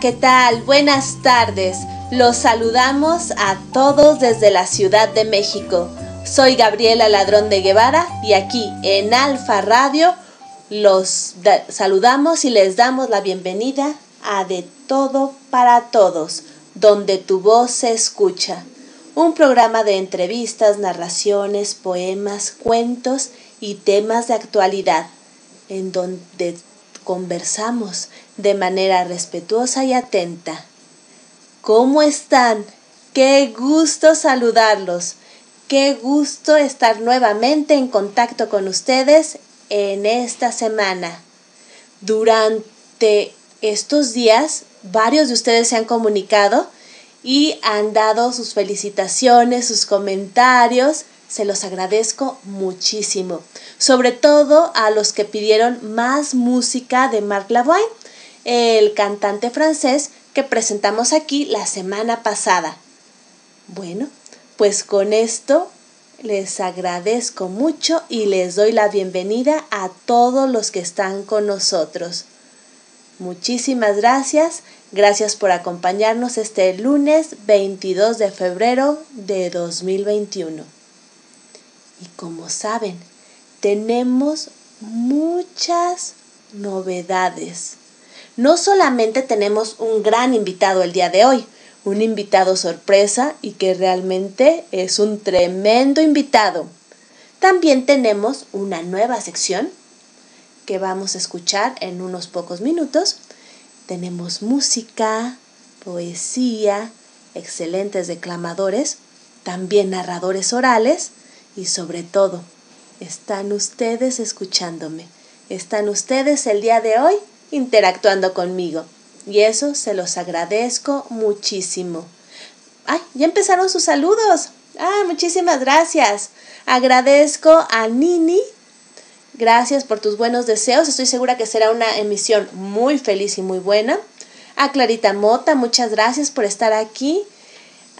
¿qué tal? Buenas tardes. Los saludamos a todos desde la Ciudad de México. Soy Gabriela Ladrón de Guevara y aquí en Alfa Radio los saludamos y les damos la bienvenida a De Todo para Todos, donde tu voz se escucha. Un programa de entrevistas, narraciones, poemas, cuentos y temas de actualidad, en donde conversamos de manera respetuosa y atenta. ¿Cómo están? Qué gusto saludarlos. Qué gusto estar nuevamente en contacto con ustedes en esta semana. Durante estos días, varios de ustedes se han comunicado y han dado sus felicitaciones, sus comentarios. Se los agradezco muchísimo. Sobre todo a los que pidieron más música de Marc Lavoine, el cantante francés que presentamos aquí la semana pasada. Bueno, pues con esto les agradezco mucho y les doy la bienvenida a todos los que están con nosotros. Muchísimas gracias, gracias por acompañarnos este lunes 22 de febrero de 2021. Y como saben, tenemos muchas novedades. No solamente tenemos un gran invitado el día de hoy, un invitado sorpresa y que realmente es un tremendo invitado. También tenemos una nueva sección que vamos a escuchar en unos pocos minutos. Tenemos música, poesía, excelentes declamadores, también narradores orales y sobre todo, están ustedes escuchándome. Están ustedes el día de hoy interactuando conmigo. Y eso se los agradezco muchísimo. ¡Ay! Ya empezaron sus saludos. ¡Ah! Muchísimas gracias. Agradezco a Nini. Gracias por tus buenos deseos. Estoy segura que será una emisión muy feliz y muy buena. A Clarita Mota, muchas gracias por estar aquí.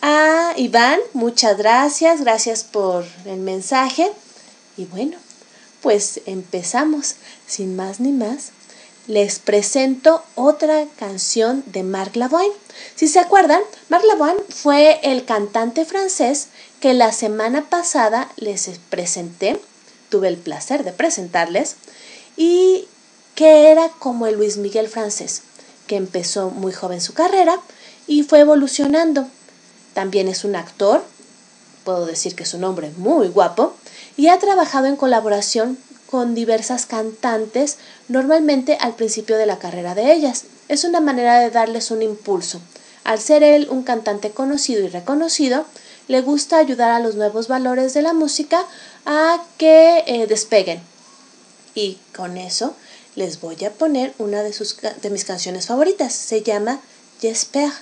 A Iván, muchas gracias. Gracias por el mensaje. Y bueno, pues empezamos. Sin más ni más les presento otra canción de Marc Lavoine. Si se acuerdan, Marc Lavoine fue el cantante francés que la semana pasada les presenté, tuve el placer de presentarles, y que era como el Luis Miguel francés, que empezó muy joven su carrera y fue evolucionando. También es un actor, puedo decir que es un hombre muy guapo, y ha trabajado en colaboración con diversas cantantes, normalmente al principio de la carrera de ellas. Es una manera de darles un impulso. Al ser él un cantante conocido y reconocido, le gusta ayudar a los nuevos valores de la música a que eh, despeguen. Y con eso les voy a poner una de, sus, de mis canciones favoritas. Se llama J'espère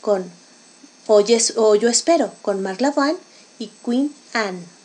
con o, o Yo espero con Marc Lavoine y Queen Anne.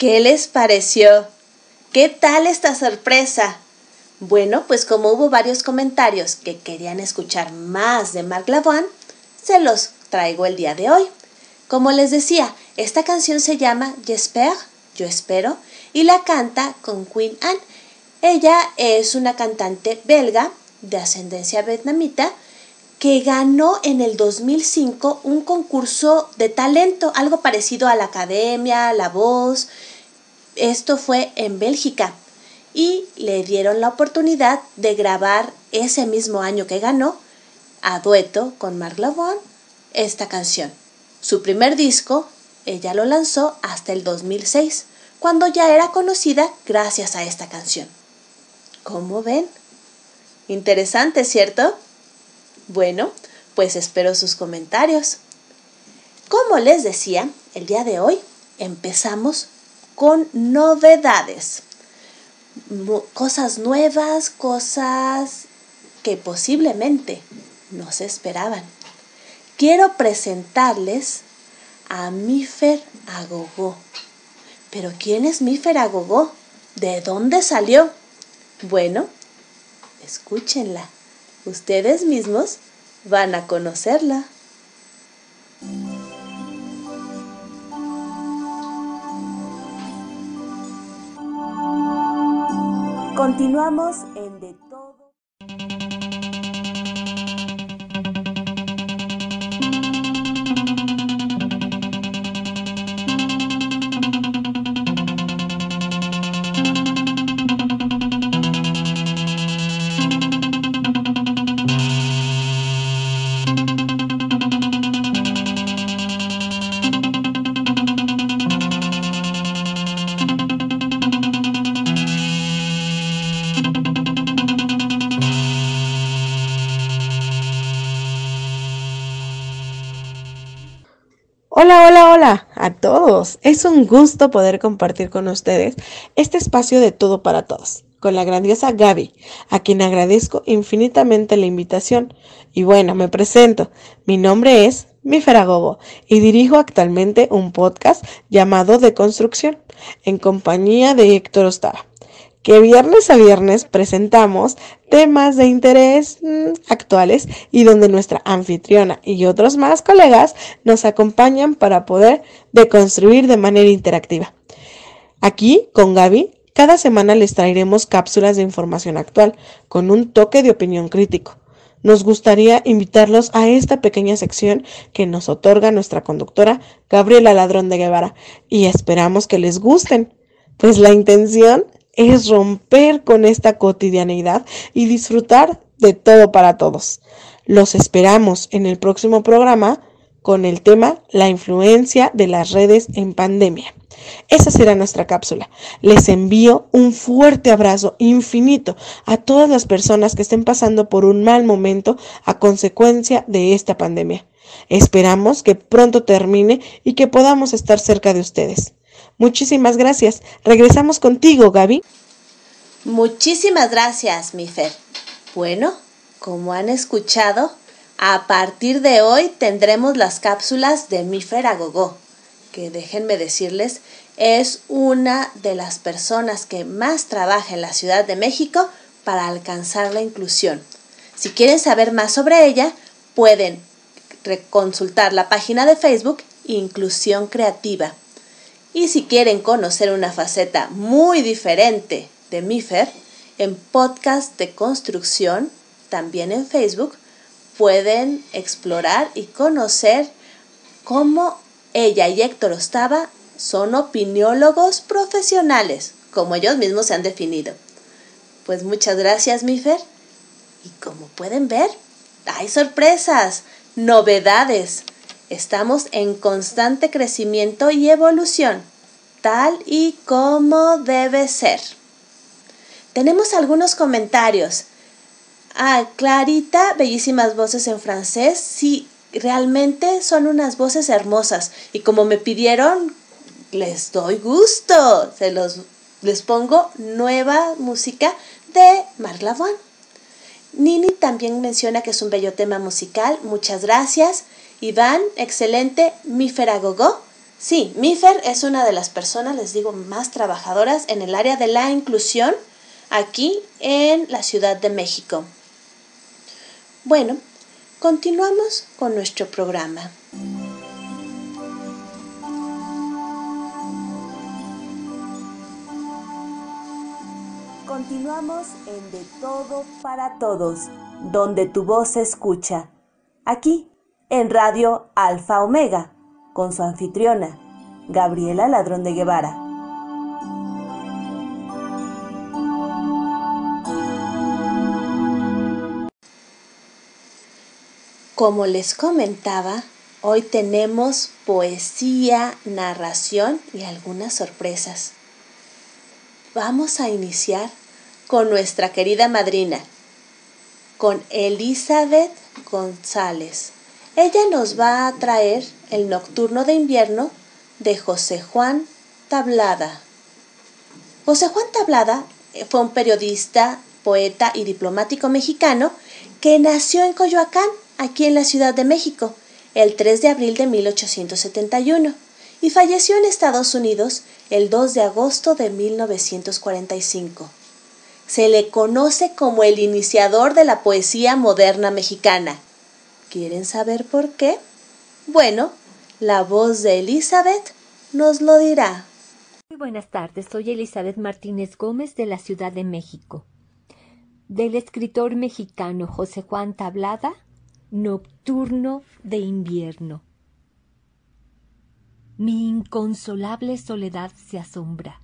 ¿Qué les pareció? ¿Qué tal esta sorpresa? Bueno, pues como hubo varios comentarios que querían escuchar más de Marc Lavoine, se los traigo el día de hoy. Como les decía, esta canción se llama J'espère, yo espero, y la canta con Queen Anne. Ella es una cantante belga de ascendencia vietnamita que ganó en el 2005 un concurso de talento, algo parecido a la Academia, La Voz. Esto fue en Bélgica y le dieron la oportunidad de grabar ese mismo año que ganó a dueto con Marc Lavoine esta canción. Su primer disco ella lo lanzó hasta el 2006, cuando ya era conocida gracias a esta canción. ¿Cómo ven? Interesante, ¿cierto? Bueno, pues espero sus comentarios. Como les decía, el día de hoy empezamos con novedades. Cosas nuevas, cosas que posiblemente no se esperaban. Quiero presentarles a Mifer Agogó. Pero ¿quién es Mifer Agogó? ¿De dónde salió? Bueno, escúchenla. Ustedes mismos van a conocerla. Continuamos en De a todos. Es un gusto poder compartir con ustedes este espacio de todo para todos, con la grandiosa Gaby, a quien agradezco infinitamente la invitación. Y bueno, me presento. Mi nombre es Miferagobo y dirijo actualmente un podcast llamado De Construcción, en compañía de Héctor Ostara que viernes a viernes presentamos temas de interés mm, actuales y donde nuestra anfitriona y otros más colegas nos acompañan para poder deconstruir de manera interactiva. Aquí, con Gaby, cada semana les traeremos cápsulas de información actual con un toque de opinión crítico. Nos gustaría invitarlos a esta pequeña sección que nos otorga nuestra conductora Gabriela Ladrón de Guevara y esperamos que les gusten, pues la intención es romper con esta cotidianeidad y disfrutar de todo para todos. Los esperamos en el próximo programa con el tema La influencia de las redes en pandemia. Esa será nuestra cápsula. Les envío un fuerte abrazo infinito a todas las personas que estén pasando por un mal momento a consecuencia de esta pandemia. Esperamos que pronto termine y que podamos estar cerca de ustedes. Muchísimas gracias. Regresamos contigo, Gaby. Muchísimas gracias, Mifer. Bueno, como han escuchado, a partir de hoy tendremos las cápsulas de Mifer Agogó, que déjenme decirles, es una de las personas que más trabaja en la Ciudad de México para alcanzar la inclusión. Si quieren saber más sobre ella, pueden consultar la página de Facebook Inclusión Creativa. Y si quieren conocer una faceta muy diferente de Mifer, en podcast de construcción, también en Facebook, pueden explorar y conocer cómo ella y Héctor Ostava son opiniólogos profesionales, como ellos mismos se han definido. Pues muchas gracias, Mifer. Y como pueden ver, hay sorpresas, novedades. Estamos en constante crecimiento y evolución, tal y como debe ser. Tenemos algunos comentarios. Ah, Clarita, bellísimas voces en francés. Sí, realmente son unas voces hermosas. Y como me pidieron, les doy gusto. Se los les pongo nueva música de Marc Lavoine. Nini también menciona que es un bello tema musical. Muchas gracias. Iván, excelente. Mifer Agogó. Sí, Mifer es una de las personas, les digo, más trabajadoras en el área de la inclusión aquí en la Ciudad de México. Bueno, continuamos con nuestro programa. Continuamos en De Todo para Todos, donde tu voz se escucha. Aquí, en Radio Alfa Omega, con su anfitriona, Gabriela Ladrón de Guevara. Como les comentaba, hoy tenemos poesía, narración y algunas sorpresas. Vamos a iniciar con nuestra querida madrina, con Elizabeth González. Ella nos va a traer el Nocturno de Invierno de José Juan Tablada. José Juan Tablada fue un periodista, poeta y diplomático mexicano que nació en Coyoacán aquí en la Ciudad de México, el 3 de abril de 1871, y falleció en Estados Unidos el 2 de agosto de 1945. Se le conoce como el iniciador de la poesía moderna mexicana. ¿Quieren saber por qué? Bueno, la voz de Elizabeth nos lo dirá. Muy buenas tardes, soy Elizabeth Martínez Gómez de la Ciudad de México. Del escritor mexicano José Juan Tablada, Nocturno de invierno. Mi inconsolable soledad se asombra,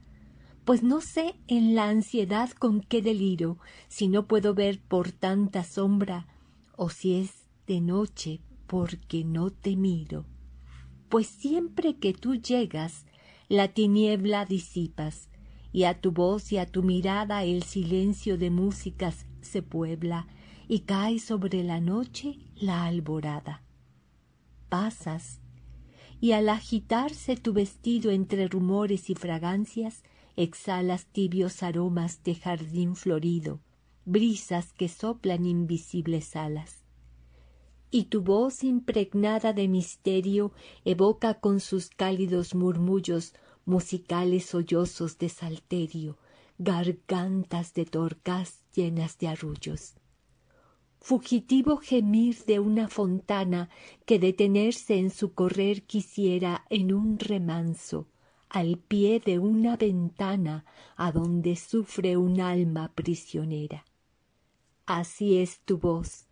pues no sé en la ansiedad con qué deliro, si no puedo ver por tanta sombra, o si es de noche porque no te miro. Pues siempre que tú llegas, la tiniebla disipas, y a tu voz y a tu mirada el silencio de músicas se puebla, y cae sobre la noche la alborada. Pasas, y al agitarse tu vestido entre rumores y fragancias, exhalas tibios aromas de jardín florido, brisas que soplan invisibles alas. Y tu voz impregnada de misterio evoca con sus cálidos murmullos musicales sollozos de salterio, gargantas de torcas llenas de arrullos fugitivo gemir de una fontana que detenerse en su correr quisiera en un remanso, al pie de una ventana a donde sufre un alma prisionera. Así es tu voz,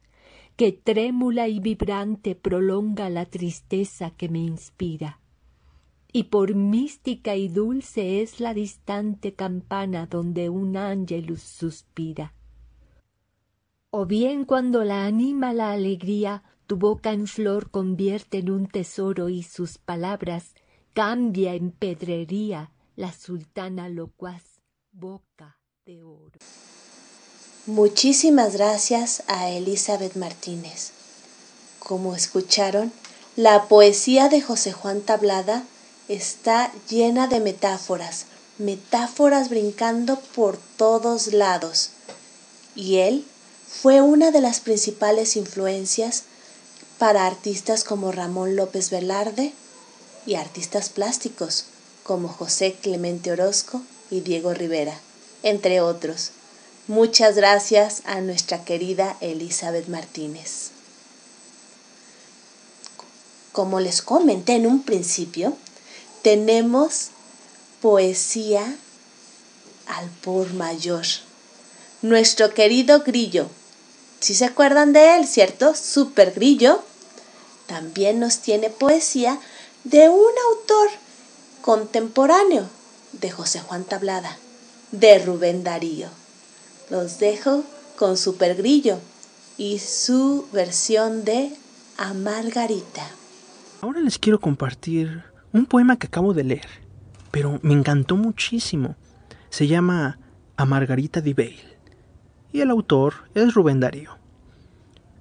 que trémula y vibrante prolonga la tristeza que me inspira. Y por mística y dulce es la distante campana donde un ángelus suspira o bien cuando la anima la alegría, Tu boca en flor convierte en un tesoro y sus palabras cambia en pedrería la sultana locuaz boca de oro. Muchísimas gracias a Elizabeth Martínez. Como escucharon, la poesía de José Juan Tablada está llena de metáforas, metáforas brincando por todos lados. Y él fue una de las principales influencias para artistas como Ramón López Velarde y artistas plásticos como José Clemente Orozco y Diego Rivera, entre otros. Muchas gracias a nuestra querida Elizabeth Martínez. Como les comenté en un principio, tenemos poesía al por mayor. Nuestro querido Grillo, si se acuerdan de él, ¿cierto? Super Grillo, también nos tiene poesía de un autor contemporáneo de José Juan Tablada, de Rubén Darío. Los dejo con Super Grillo y su versión de A Margarita. Ahora les quiero compartir un poema que acabo de leer, pero me encantó muchísimo. Se llama A Margarita de Bale y el autor es Rubén Darío.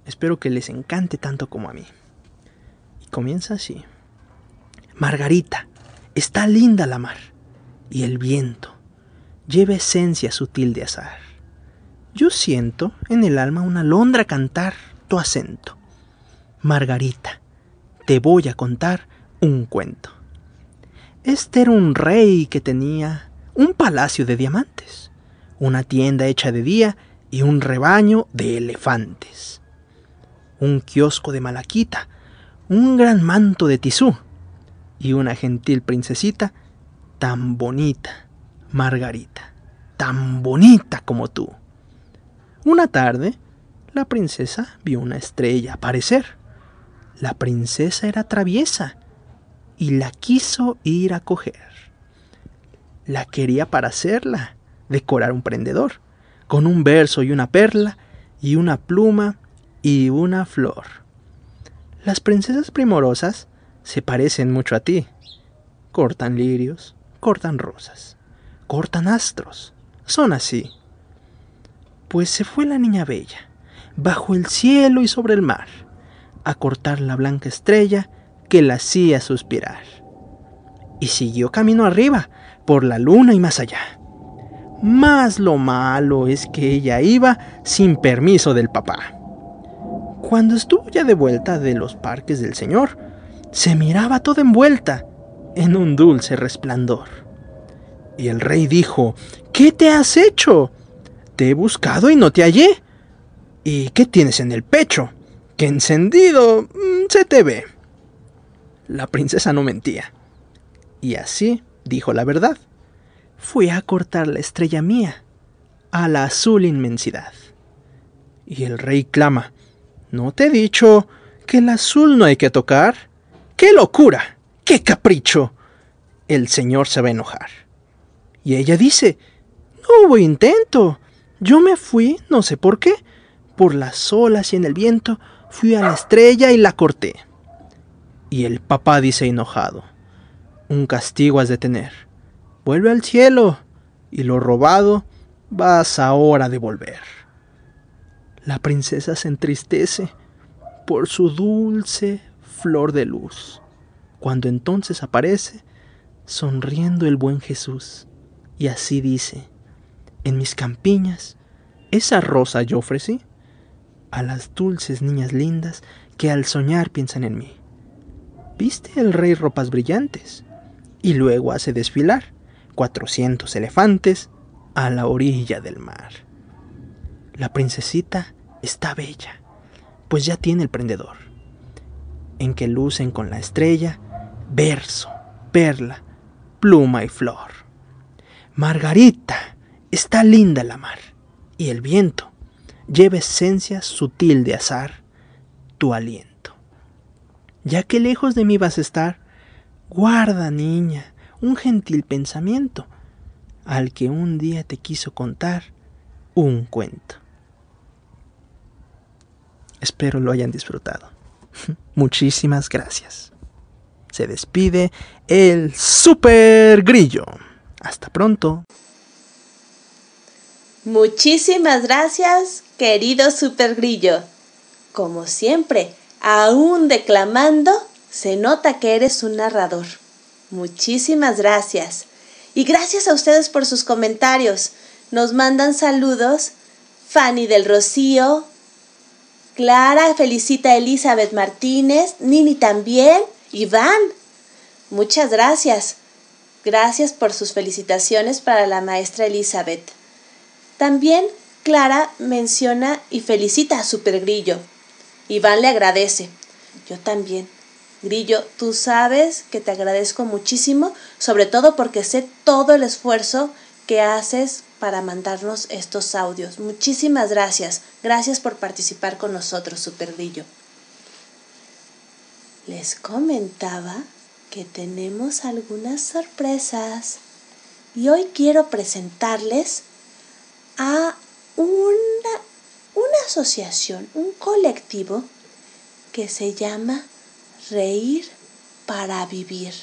Espero que les encante tanto como a mí. Y comienza así. Margarita, está linda la mar y el viento lleva esencia sutil de azar. Yo siento en el alma una alondra cantar tu acento. Margarita, te voy a contar un cuento. Este era un rey que tenía un palacio de diamantes, una tienda hecha de día y un rebaño de elefantes, un kiosco de malaquita, un gran manto de tisú y una gentil princesita tan bonita, Margarita, tan bonita como tú. Una tarde, la princesa vio una estrella aparecer. La princesa era traviesa y la quiso ir a coger. La quería para hacerla, decorar un prendedor, con un verso y una perla, y una pluma y una flor. Las princesas primorosas se parecen mucho a ti. Cortan lirios, cortan rosas, cortan astros. Son así pues se fue la niña bella, bajo el cielo y sobre el mar, a cortar la blanca estrella que la hacía suspirar. Y siguió camino arriba, por la luna y más allá. Más lo malo es que ella iba sin permiso del papá. Cuando estuvo ya de vuelta de los parques del Señor, se miraba toda envuelta en un dulce resplandor. Y el rey dijo, ¿Qué te has hecho? Te he buscado y no te hallé. ¿Y qué tienes en el pecho? Que encendido mm, se te ve. La princesa no mentía. Y así dijo la verdad. Fui a cortar la estrella mía a la azul inmensidad. Y el rey clama, ¿no te he dicho que el azul no hay que tocar? ¡Qué locura! ¡Qué capricho! El señor se va a enojar. Y ella dice, no hubo intento. Yo me fui, no sé por qué, por las olas y en el viento, fui a la estrella y la corté. Y el papá dice enojado, un castigo has de tener. Vuelve al cielo, y lo robado vas ahora a devolver. La princesa se entristece por su dulce flor de luz, cuando entonces aparece sonriendo el buen Jesús, y así dice, en mis campiñas, esa rosa yo ofrecí a las dulces niñas lindas que al soñar piensan en mí. Viste el rey ropas brillantes y luego hace desfilar cuatrocientos elefantes a la orilla del mar. La princesita está bella, pues ya tiene el prendedor, en que lucen con la estrella verso, perla, pluma y flor. Margarita, Está linda la mar y el viento lleva esencia sutil de azar tu aliento. Ya que lejos de mí vas a estar, guarda, niña, un gentil pensamiento al que un día te quiso contar un cuento. Espero lo hayan disfrutado. Muchísimas gracias. Se despide el Super Grillo. Hasta pronto. Muchísimas gracias, querido Super Grillo. Como siempre, aún declamando, se nota que eres un narrador. Muchísimas gracias. Y gracias a ustedes por sus comentarios. Nos mandan saludos Fanny del Rocío, Clara felicita a Elizabeth Martínez, Nini también, Iván. Muchas gracias. Gracias por sus felicitaciones para la maestra Elizabeth. También Clara menciona y felicita a Super Grillo. Iván le agradece. Yo también. Grillo, tú sabes que te agradezco muchísimo, sobre todo porque sé todo el esfuerzo que haces para mandarnos estos audios. Muchísimas gracias. Gracias por participar con nosotros, Super Grillo. Les comentaba que tenemos algunas sorpresas y hoy quiero presentarles a una, una asociación, un colectivo que se llama Reír para Vivir.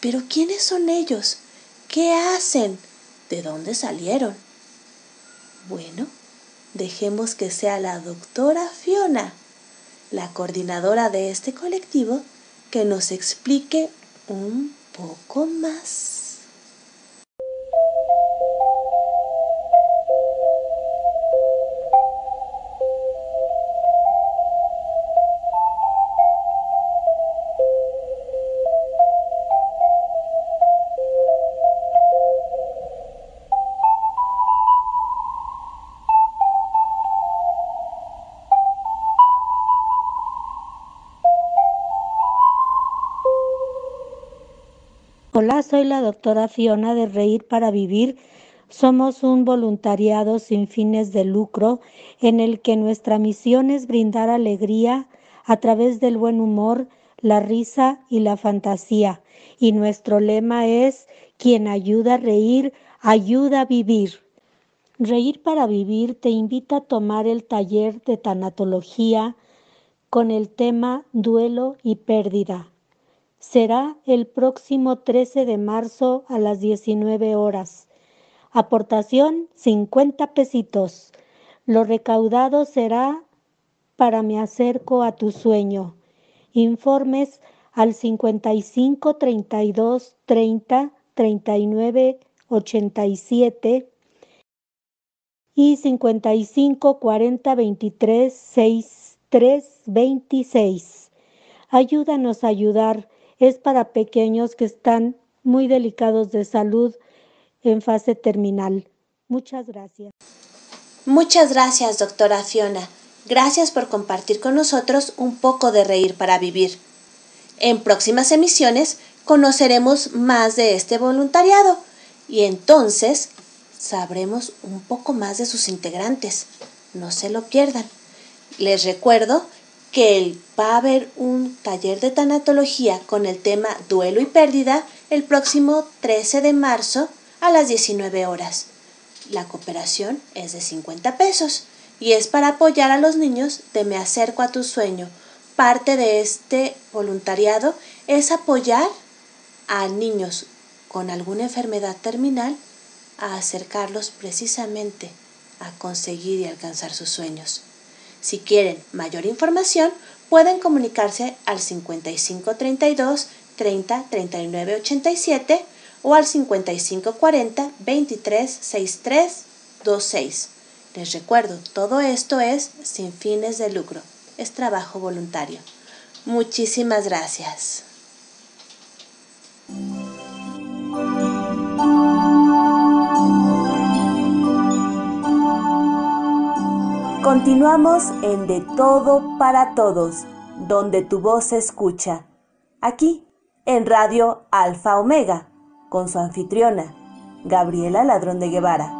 Pero ¿quiénes son ellos? ¿Qué hacen? ¿De dónde salieron? Bueno, dejemos que sea la doctora Fiona, la coordinadora de este colectivo, que nos explique un poco más. Hola, soy la doctora Fiona de Reír para Vivir. Somos un voluntariado sin fines de lucro en el que nuestra misión es brindar alegría a través del buen humor, la risa y la fantasía. Y nuestro lema es, quien ayuda a reír, ayuda a vivir. Reír para Vivir te invita a tomar el taller de tanatología con el tema duelo y pérdida será el próximo 13 de marzo a las 19 horas. Aportación 50 pesitos. Lo recaudado será para Me acerco a tu sueño. Informes al 55 32 30 39 87 y 55 40 23 63 26. Ayúdanos a ayudar es para pequeños que están muy delicados de salud en fase terminal. Muchas gracias. Muchas gracias, doctora Fiona. Gracias por compartir con nosotros un poco de reír para vivir. En próximas emisiones conoceremos más de este voluntariado y entonces sabremos un poco más de sus integrantes. No se lo pierdan. Les recuerdo que va a haber un taller de tanatología con el tema duelo y pérdida el próximo 13 de marzo a las 19 horas. La cooperación es de 50 pesos y es para apoyar a los niños de Me acerco a tu sueño. Parte de este voluntariado es apoyar a niños con alguna enfermedad terminal a acercarlos precisamente a conseguir y alcanzar sus sueños. Si quieren mayor información, pueden comunicarse al 5532 30 39 87 o al 5540 23 63 26. Les recuerdo, todo esto es sin fines de lucro, es trabajo voluntario. Muchísimas gracias. Continuamos en De Todo para Todos, donde tu voz se escucha. Aquí, en Radio Alfa Omega, con su anfitriona, Gabriela Ladrón de Guevara.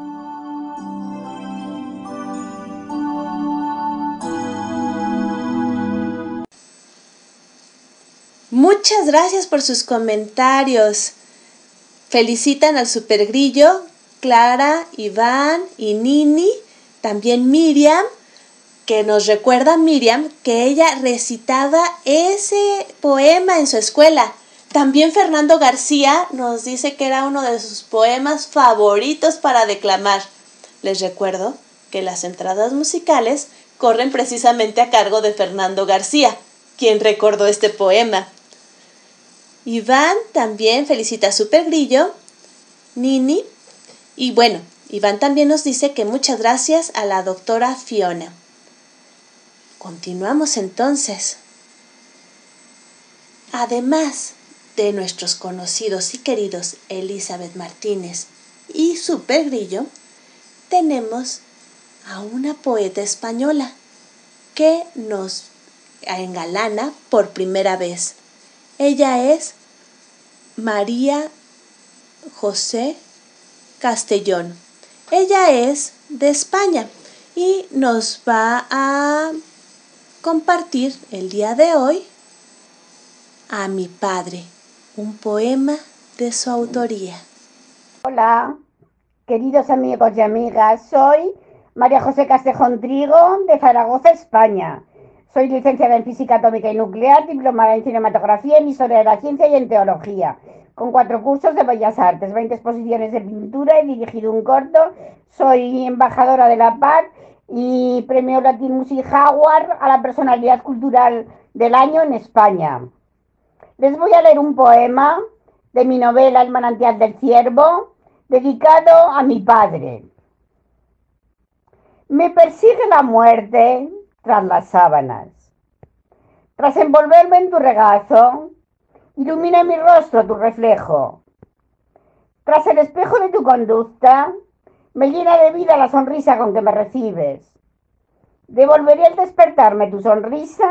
Muchas gracias por sus comentarios. Felicitan al Super Grillo, Clara, Iván y Nini también Miriam, que nos recuerda Miriam que ella recitaba ese poema en su escuela. También Fernando García nos dice que era uno de sus poemas favoritos para declamar. Les recuerdo que las entradas musicales corren precisamente a cargo de Fernando García, quien recordó este poema. Iván también felicita a Super Grillo, Nini, y bueno, Iván también nos dice que muchas gracias a la doctora Fiona. Continuamos entonces. Además de nuestros conocidos y queridos Elizabeth Martínez y Super Grillo, tenemos a una poeta española que nos engalana por primera vez. Ella es María José Castellón. Ella es de España y nos va a compartir el día de hoy a mi padre, un poema de su autoría. Hola, queridos amigos y amigas, soy María José Castejón Trigo de Zaragoza, España. Soy licenciada en Física Atómica y Nuclear, diplomada en Cinematografía, en Historia de la Ciencia y en Teología, con cuatro cursos de Bellas Artes, 20 exposiciones de pintura, he dirigido un corto, soy embajadora de la paz y premio Latin Music Award a la personalidad cultural del año en España. Les voy a leer un poema de mi novela El manantial del ciervo, dedicado a mi padre. Me persigue la muerte tras las sábanas. Tras envolverme en tu regazo, ilumina mi rostro tu reflejo. Tras el espejo de tu conducta, me llena de vida la sonrisa con que me recibes. Devolveré al despertarme tu sonrisa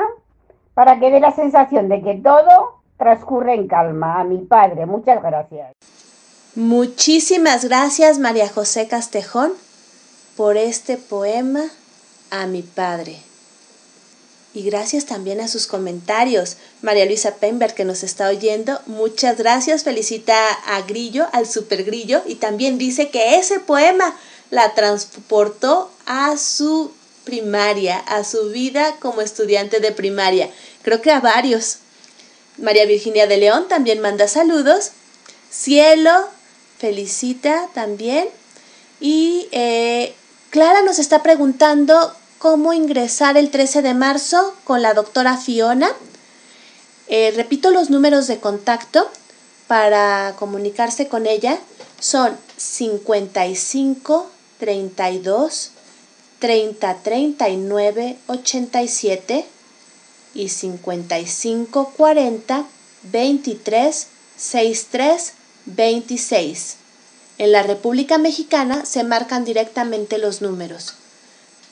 para que dé la sensación de que todo transcurre en calma. A mi padre, muchas gracias. Muchísimas gracias María José Castejón por este poema a mi padre. Y gracias también a sus comentarios. María Luisa Pember, que nos está oyendo, muchas gracias. Felicita a Grillo, al Super Grillo, y también dice que ese poema la transportó a su primaria, a su vida como estudiante de primaria. Creo que a varios. María Virginia de León también manda saludos. Cielo felicita también. Y eh, Clara nos está preguntando cómo ingresar el 13 de marzo con la doctora Fiona. Eh, repito los números de contacto para comunicarse con ella. Son 55 32 30 39 87 y 55 40 23 63 26. En la República Mexicana se marcan directamente los números.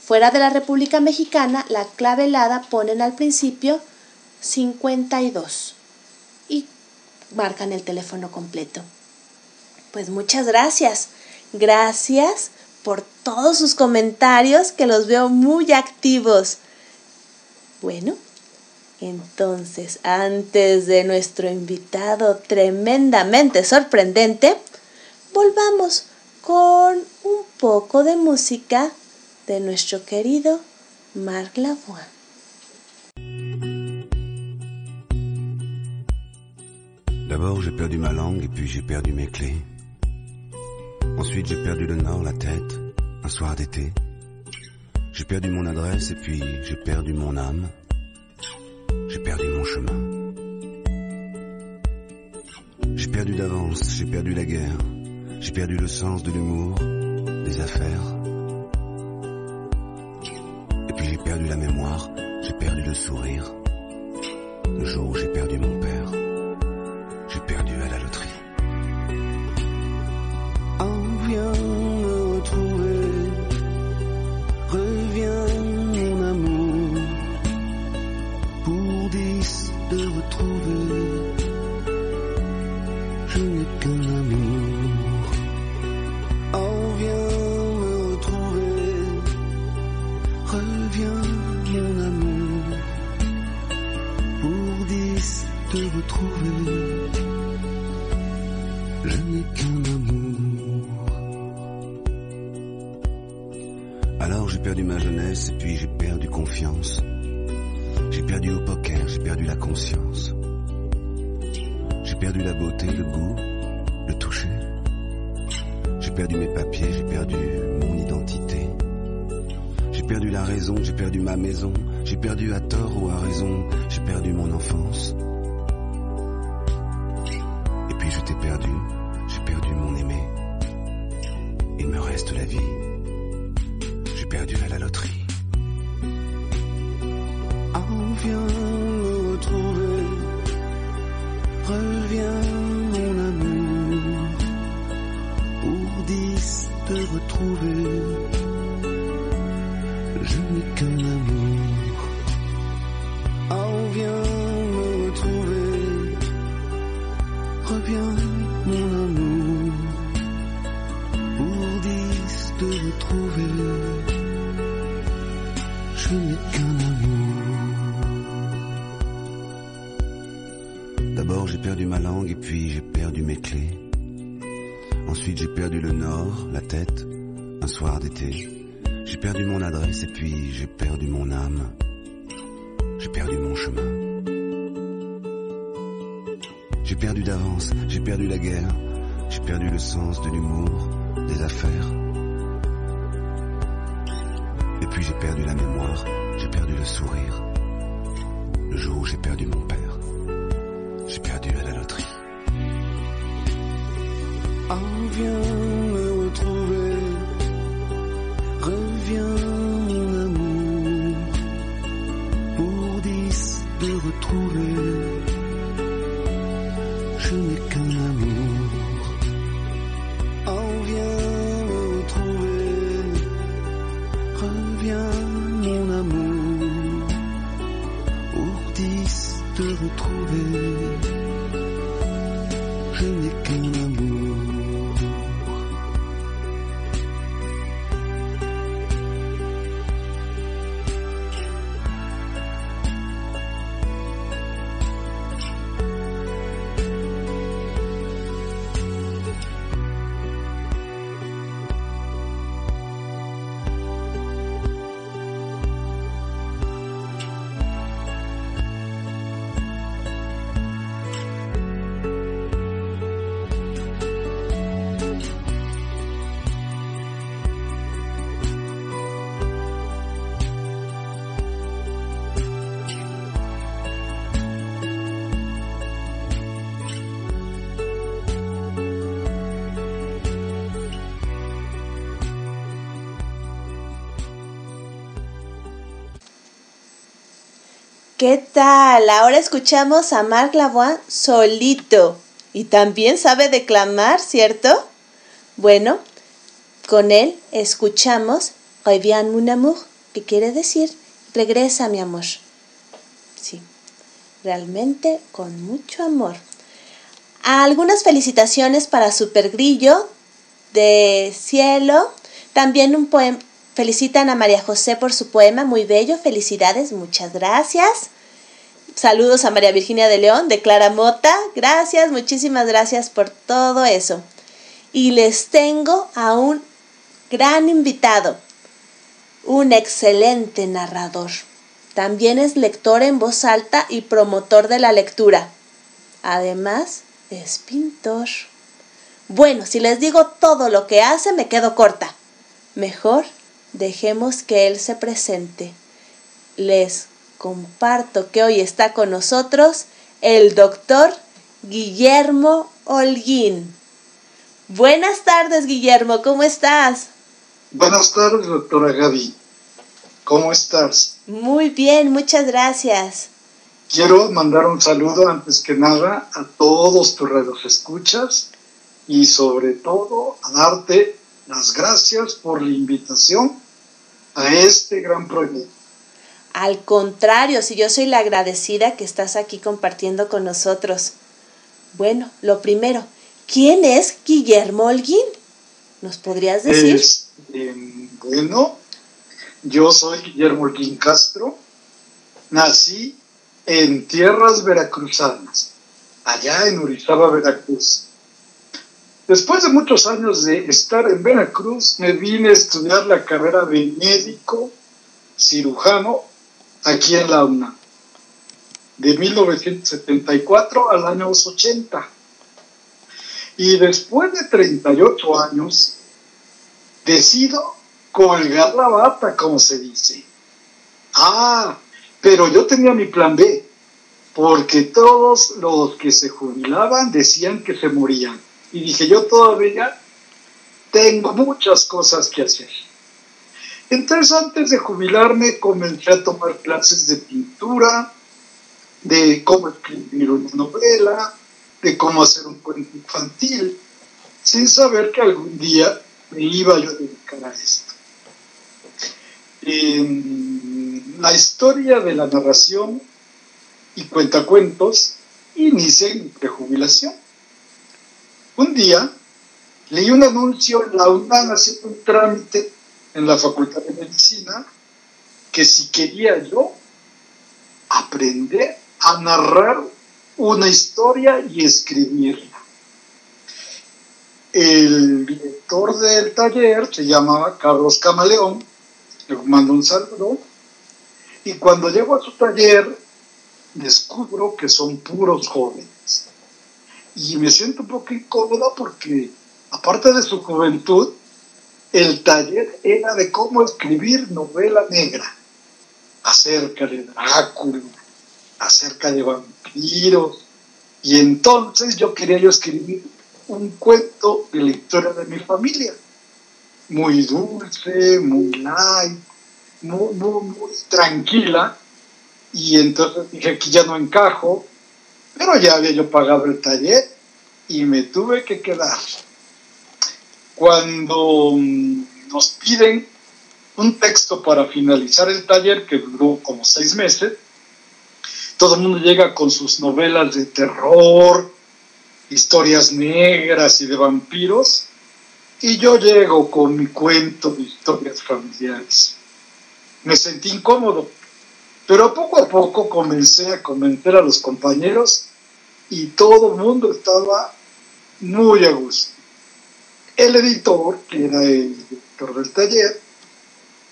Fuera de la República Mexicana, la clave helada ponen al principio 52 y marcan el teléfono completo. Pues muchas gracias. Gracias por todos sus comentarios que los veo muy activos. Bueno, entonces, antes de nuestro invitado tremendamente sorprendente, volvamos con un poco de música de querido Marc Lavoie. D'abord j'ai perdu ma langue et puis j'ai perdu mes clés. Ensuite j'ai perdu le nord, la tête, un soir d'été. J'ai perdu mon adresse et puis j'ai perdu mon âme. J'ai perdu mon chemin. J'ai perdu d'avance, j'ai perdu la guerre. J'ai perdu le sens de l'humour, des affaires. J'ai perdu la mémoire, j'ai perdu le sourire. Le jour où j'ai perdu mon père, j'ai perdu perdu le sens de l'humour, ¿Qué tal? Ahora escuchamos a Marc Lavoine solito. Y también sabe declamar, ¿cierto? Bueno, con él escuchamos Reviens mon amour, que quiere decir regresa mi amor. Sí, realmente con mucho amor. Algunas felicitaciones para Super Grillo de Cielo. También un poema. Felicitan a María José por su poema, muy bello. Felicidades, muchas gracias. Saludos a María Virginia de León, de Clara Mota. Gracias, muchísimas gracias por todo eso. Y les tengo a un gran invitado, un excelente narrador. También es lector en voz alta y promotor de la lectura. Además, es pintor. Bueno, si les digo todo lo que hace, me quedo corta. Mejor dejemos que él se presente. Les comparto que hoy está con nosotros el doctor Guillermo Holguín. Buenas tardes, Guillermo, ¿cómo estás? Buenas tardes, doctora Gaby. ¿Cómo estás? Muy bien, muchas gracias. Quiero mandar un saludo antes que nada a todos tus redes escuchas y sobre todo a darte las gracias por la invitación a este gran proyecto. Al contrario, si yo soy la agradecida que estás aquí compartiendo con nosotros. Bueno, lo primero, ¿quién es Guillermo Holguín? ¿Nos podrías decir? Es, eh, bueno, yo soy Guillermo Holguín Castro. Nací en tierras veracruzanas, allá en Orizaba, Veracruz. Después de muchos años de estar en Veracruz, me vine a estudiar la carrera de médico cirujano aquí en la UNA, de 1974 al año 80. Y después de 38 años, decido colgar la bata, como se dice. Ah, pero yo tenía mi plan B, porque todos los que se jubilaban decían que se morían. Y dije, yo todavía tengo muchas cosas que hacer. Entonces, antes de jubilarme, comencé a tomar clases de pintura, de cómo escribir una novela, de cómo hacer un cuento infantil, sin saber que algún día me iba yo a dedicar a esto. La historia de la narración y cuentacuentos inicia en prejubilación. Un día leí un anuncio en la UNAM haciendo un trámite en la Facultad de Medicina que si quería yo aprender a narrar una historia y escribirla. El director del taller se llamaba Carlos Camaleón, le mando un saludo, y cuando llego a su taller descubro que son puros jóvenes. Y me siento un poco incómoda porque, aparte de su juventud, el taller era de cómo escribir novela negra, acerca de Drácula, acerca de vampiros. Y entonces yo quería yo escribir un cuento de la historia de mi familia. Muy dulce, muy light, muy, muy, muy tranquila. Y entonces dije, aquí ya no encajo, pero ya había yo pagado el taller y me tuve que quedar. Cuando mm, nos piden un texto para finalizar el taller, que duró como seis meses, todo el mundo llega con sus novelas de terror, historias negras y de vampiros, y yo llego con mi cuento de historias familiares. Me sentí incómodo, pero poco a poco comencé a convencer a los compañeros y todo el mundo estaba muy a gusto. El editor, que era el director del taller,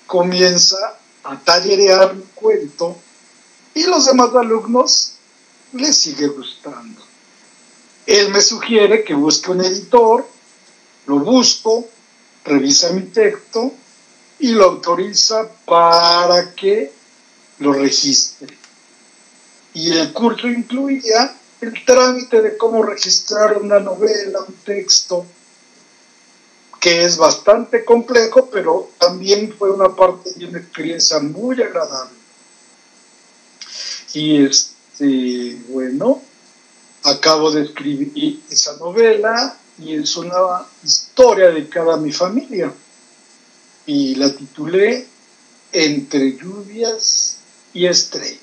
comienza a tallerear mi cuento y los demás alumnos les sigue gustando. Él me sugiere que busque un editor, lo busco, revisa mi texto y lo autoriza para que lo registre. Y el curso incluía el trámite de cómo registrar una novela, un texto, que es bastante complejo, pero también fue una parte de una experiencia muy agradable. Y este, bueno, acabo de escribir esa novela y es una historia dedicada a mi familia. Y la titulé Entre lluvias y estrellas.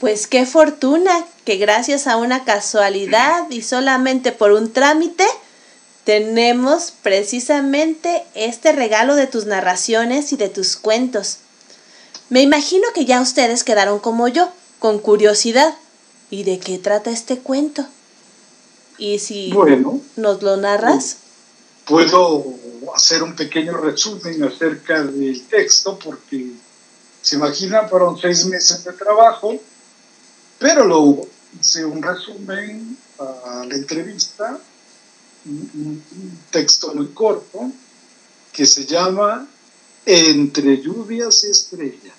Pues qué fortuna que gracias a una casualidad y solamente por un trámite tenemos precisamente este regalo de tus narraciones y de tus cuentos. Me imagino que ya ustedes quedaron como yo, con curiosidad. ¿Y de qué trata este cuento? Y si Bueno. nos lo narras, Puedo hacer un pequeño resumen acerca del texto porque se imaginan, fueron seis meses de trabajo, pero lo hice un resumen a la entrevista, un- un texto muy corto que se llama Entre lluvias y estrellas,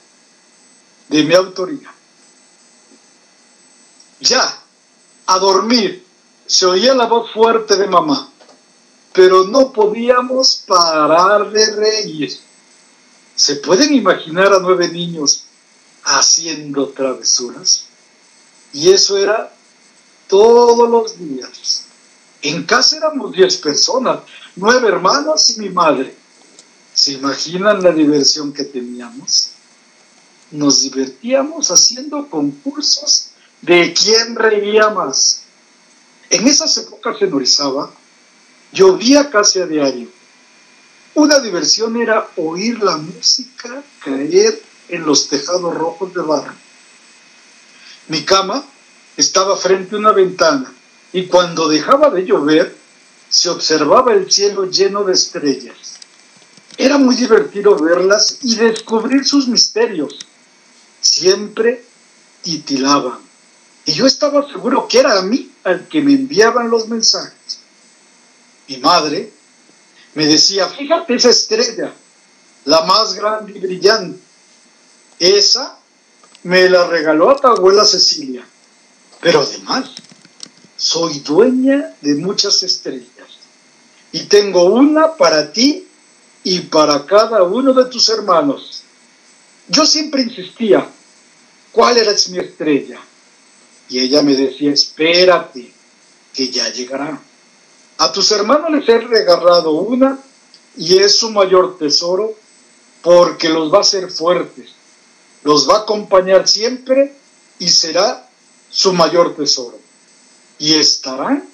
de mi autoría. Ya, a dormir, se oía la voz fuerte de mamá, pero no podíamos parar de reír. ¿Se pueden imaginar a nueve niños haciendo travesuras? Y eso era todos los días. En casa éramos diez personas, nueve hermanos y mi madre. ¿Se imaginan la diversión que teníamos? Nos divertíamos haciendo concursos de quién reía más. En esas épocas en Orizaba llovía casi a diario. Una diversión era oír la música caer en los tejados rojos de barro. Mi cama estaba frente a una ventana y cuando dejaba de llover, se observaba el cielo lleno de estrellas. Era muy divertido verlas y descubrir sus misterios. Siempre titilaban. Y yo estaba seguro que era a mí al que me enviaban los mensajes. Mi madre me decía, fíjate esa estrella, la más grande y brillante. Esa me la regaló a tu abuela Cecilia. Pero además, soy dueña de muchas estrellas. Y tengo una para ti y para cada uno de tus hermanos. Yo siempre insistía, ¿cuál era mi estrella? Y ella me decía, espérate, que ya llegará. A tus hermanos les he regalado una y es su mayor tesoro porque los va a hacer fuertes, los va a acompañar siempre y será su mayor tesoro. Y estarán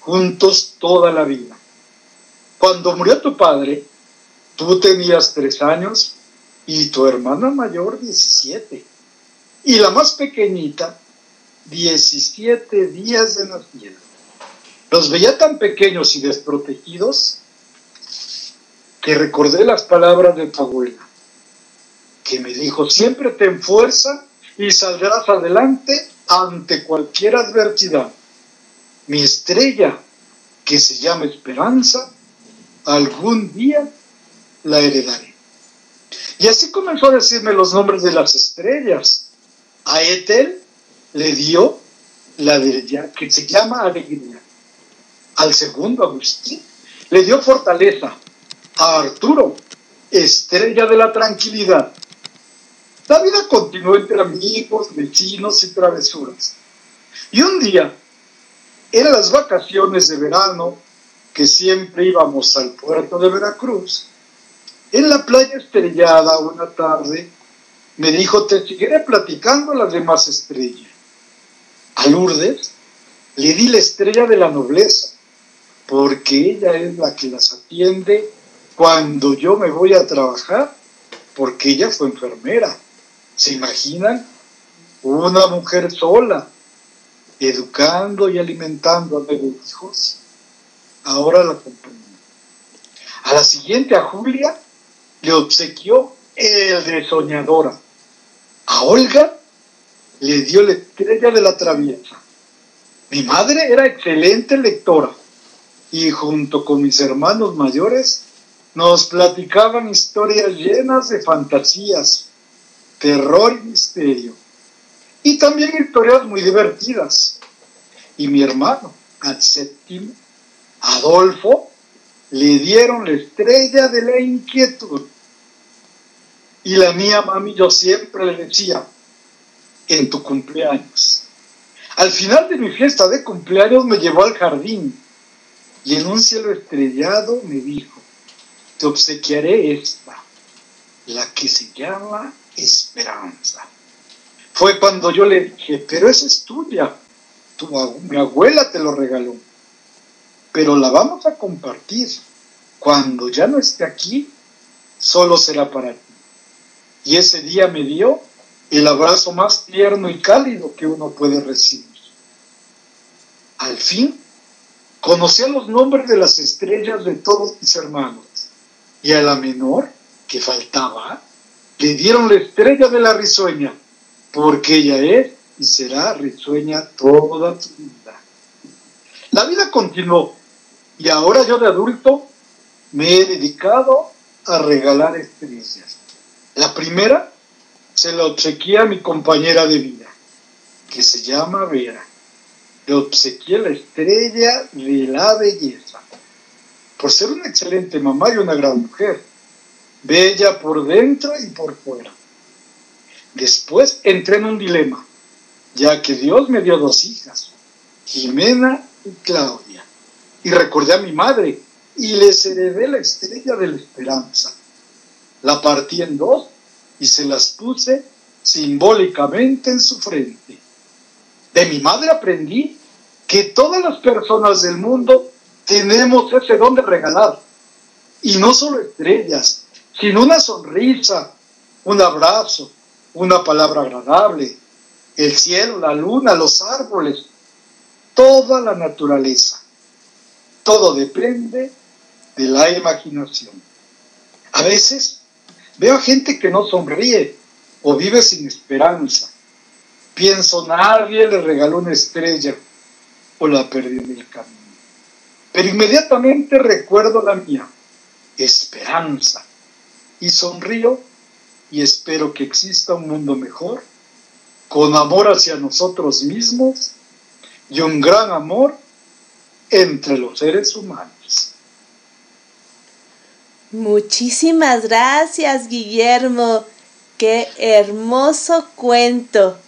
juntos toda la vida. Cuando murió tu padre, tú tenías tres años y tu hermana mayor 17. Y la más pequeñita 17 días de nacimiento. Los veía tan pequeños y desprotegidos que recordé las palabras de tu abuela, que me dijo, siempre ten fuerza y saldrás adelante ante cualquier adversidad. Mi estrella, que se llama esperanza, algún día la heredaré. Y así comenzó a decirme los nombres de las estrellas. A Etel le dio la de que se llama alegría. Al segundo, Agustín, le dio fortaleza. A Arturo, estrella de la tranquilidad. La vida continuó entre amigos, vecinos y travesuras. Y un día, en las vacaciones de verano, que siempre íbamos al puerto de Veracruz, en la playa estrellada una tarde, me dijo, te seguiré platicando las demás estrellas. A Lourdes le di la estrella de la nobleza, porque ella es la que las atiende cuando yo me voy a trabajar, porque ella fue enfermera. ¿Se imaginan? Una mujer sola, educando y alimentando a nueve hijos. Ahora la comprendo. A la siguiente, a Julia, le obsequió el de soñadora. A Olga le dio la estrella de la traviesa. Mi madre era excelente lectora y junto con mis hermanos mayores nos platicaban historias llenas de fantasías, terror y misterio. Y también historias muy divertidas. Y mi hermano, al séptimo, Adolfo, le dieron la estrella de la inquietud. Y la mía mami yo siempre le decía, en tu cumpleaños. Al final de mi fiesta de cumpleaños me llevó al jardín y en un cielo estrellado me dijo, te obsequiaré esta, la que se llama esperanza. Fue cuando yo le dije, pero esa es tuya, tu, mi abuela te lo regaló, pero la vamos a compartir. Cuando ya no esté aquí, solo será para ti. Y ese día me dio el abrazo más tierno y cálido que uno puede recibir. Al fin, conocí los nombres de las estrellas de todos mis hermanos, y a la menor, que faltaba, le dieron la estrella de la risueña, porque ella es y será risueña toda su vida. La vida continuó, y ahora yo de adulto me he dedicado a regalar estrellas. La primera se la obsequié a mi compañera de vida, que se llama Vera. Le obsequié la estrella de la belleza, por ser una excelente mamá y una gran mujer, bella por dentro y por fuera. Después entré en un dilema, ya que Dios me dio dos hijas, Jimena y Claudia, y recordé a mi madre y les heredé la estrella de la esperanza. La partí en dos y se las puse simbólicamente en su frente. De mi madre aprendí que todas las personas del mundo tenemos ese don de regalar. Y no solo estrellas, sino una sonrisa, un abrazo, una palabra agradable, el cielo, la luna, los árboles. toda la naturaleza. Todo depende de la imaginación. A veces veo gente que no sonríe o vive sin esperanza. Pienso, nadie le regaló una estrella o la perdió en el camino. Pero inmediatamente recuerdo la mía, esperanza, y sonrío y espero que exista un mundo mejor, con amor hacia nosotros mismos y un gran amor entre los seres humanos. Muchísimas gracias, Guillermo. Qué hermoso cuento.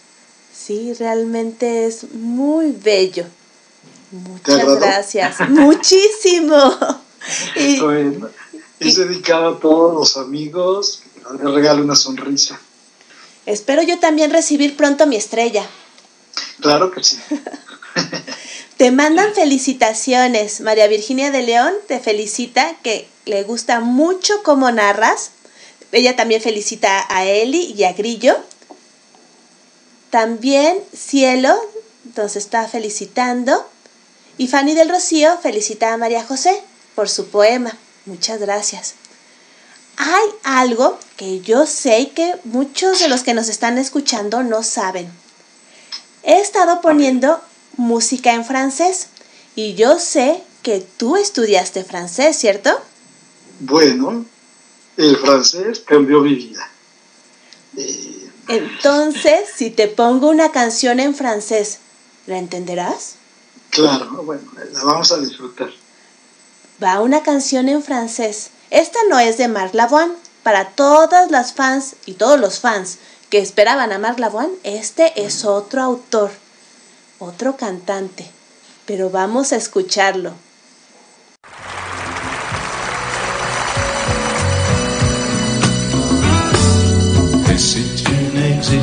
Sí, realmente es muy bello. Muchas gracias. Muchísimo. Y, bueno, es dedicado a todos los amigos. Les regalo una sonrisa. Espero yo también recibir pronto mi estrella. Claro que sí. te mandan felicitaciones. María Virginia de León te felicita que le gusta mucho cómo narras. Ella también felicita a Eli y a Grillo. También Cielo nos está felicitando. Y Fanny del Rocío felicita a María José por su poema. Muchas gracias. Hay algo que yo sé que muchos de los que nos están escuchando no saben. He estado poniendo música en francés y yo sé que tú estudiaste francés, ¿cierto? Bueno, el francés cambió mi vida. Eh, Entonces, si te pongo una canción en francés, ¿la entenderás? Claro, bueno, la vamos a disfrutar. Va una canción en francés. Esta no es de Marc Lavoine. Para todas las fans y todos los fans que esperaban a Marc Lavoine, este es otro autor, otro cantante. Pero vamos a escucharlo.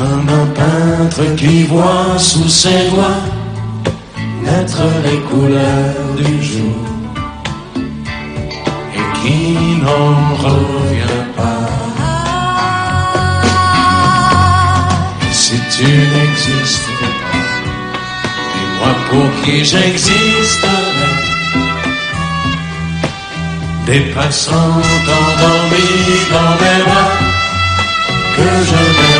Comme un peintre qui voit sous ses doigts naître les couleurs du jour et qui n'en revient pas. Si tu n'existais pas, dis-moi pour qui j'existerais. Des passants endormis dans mes bras que je n'aimerai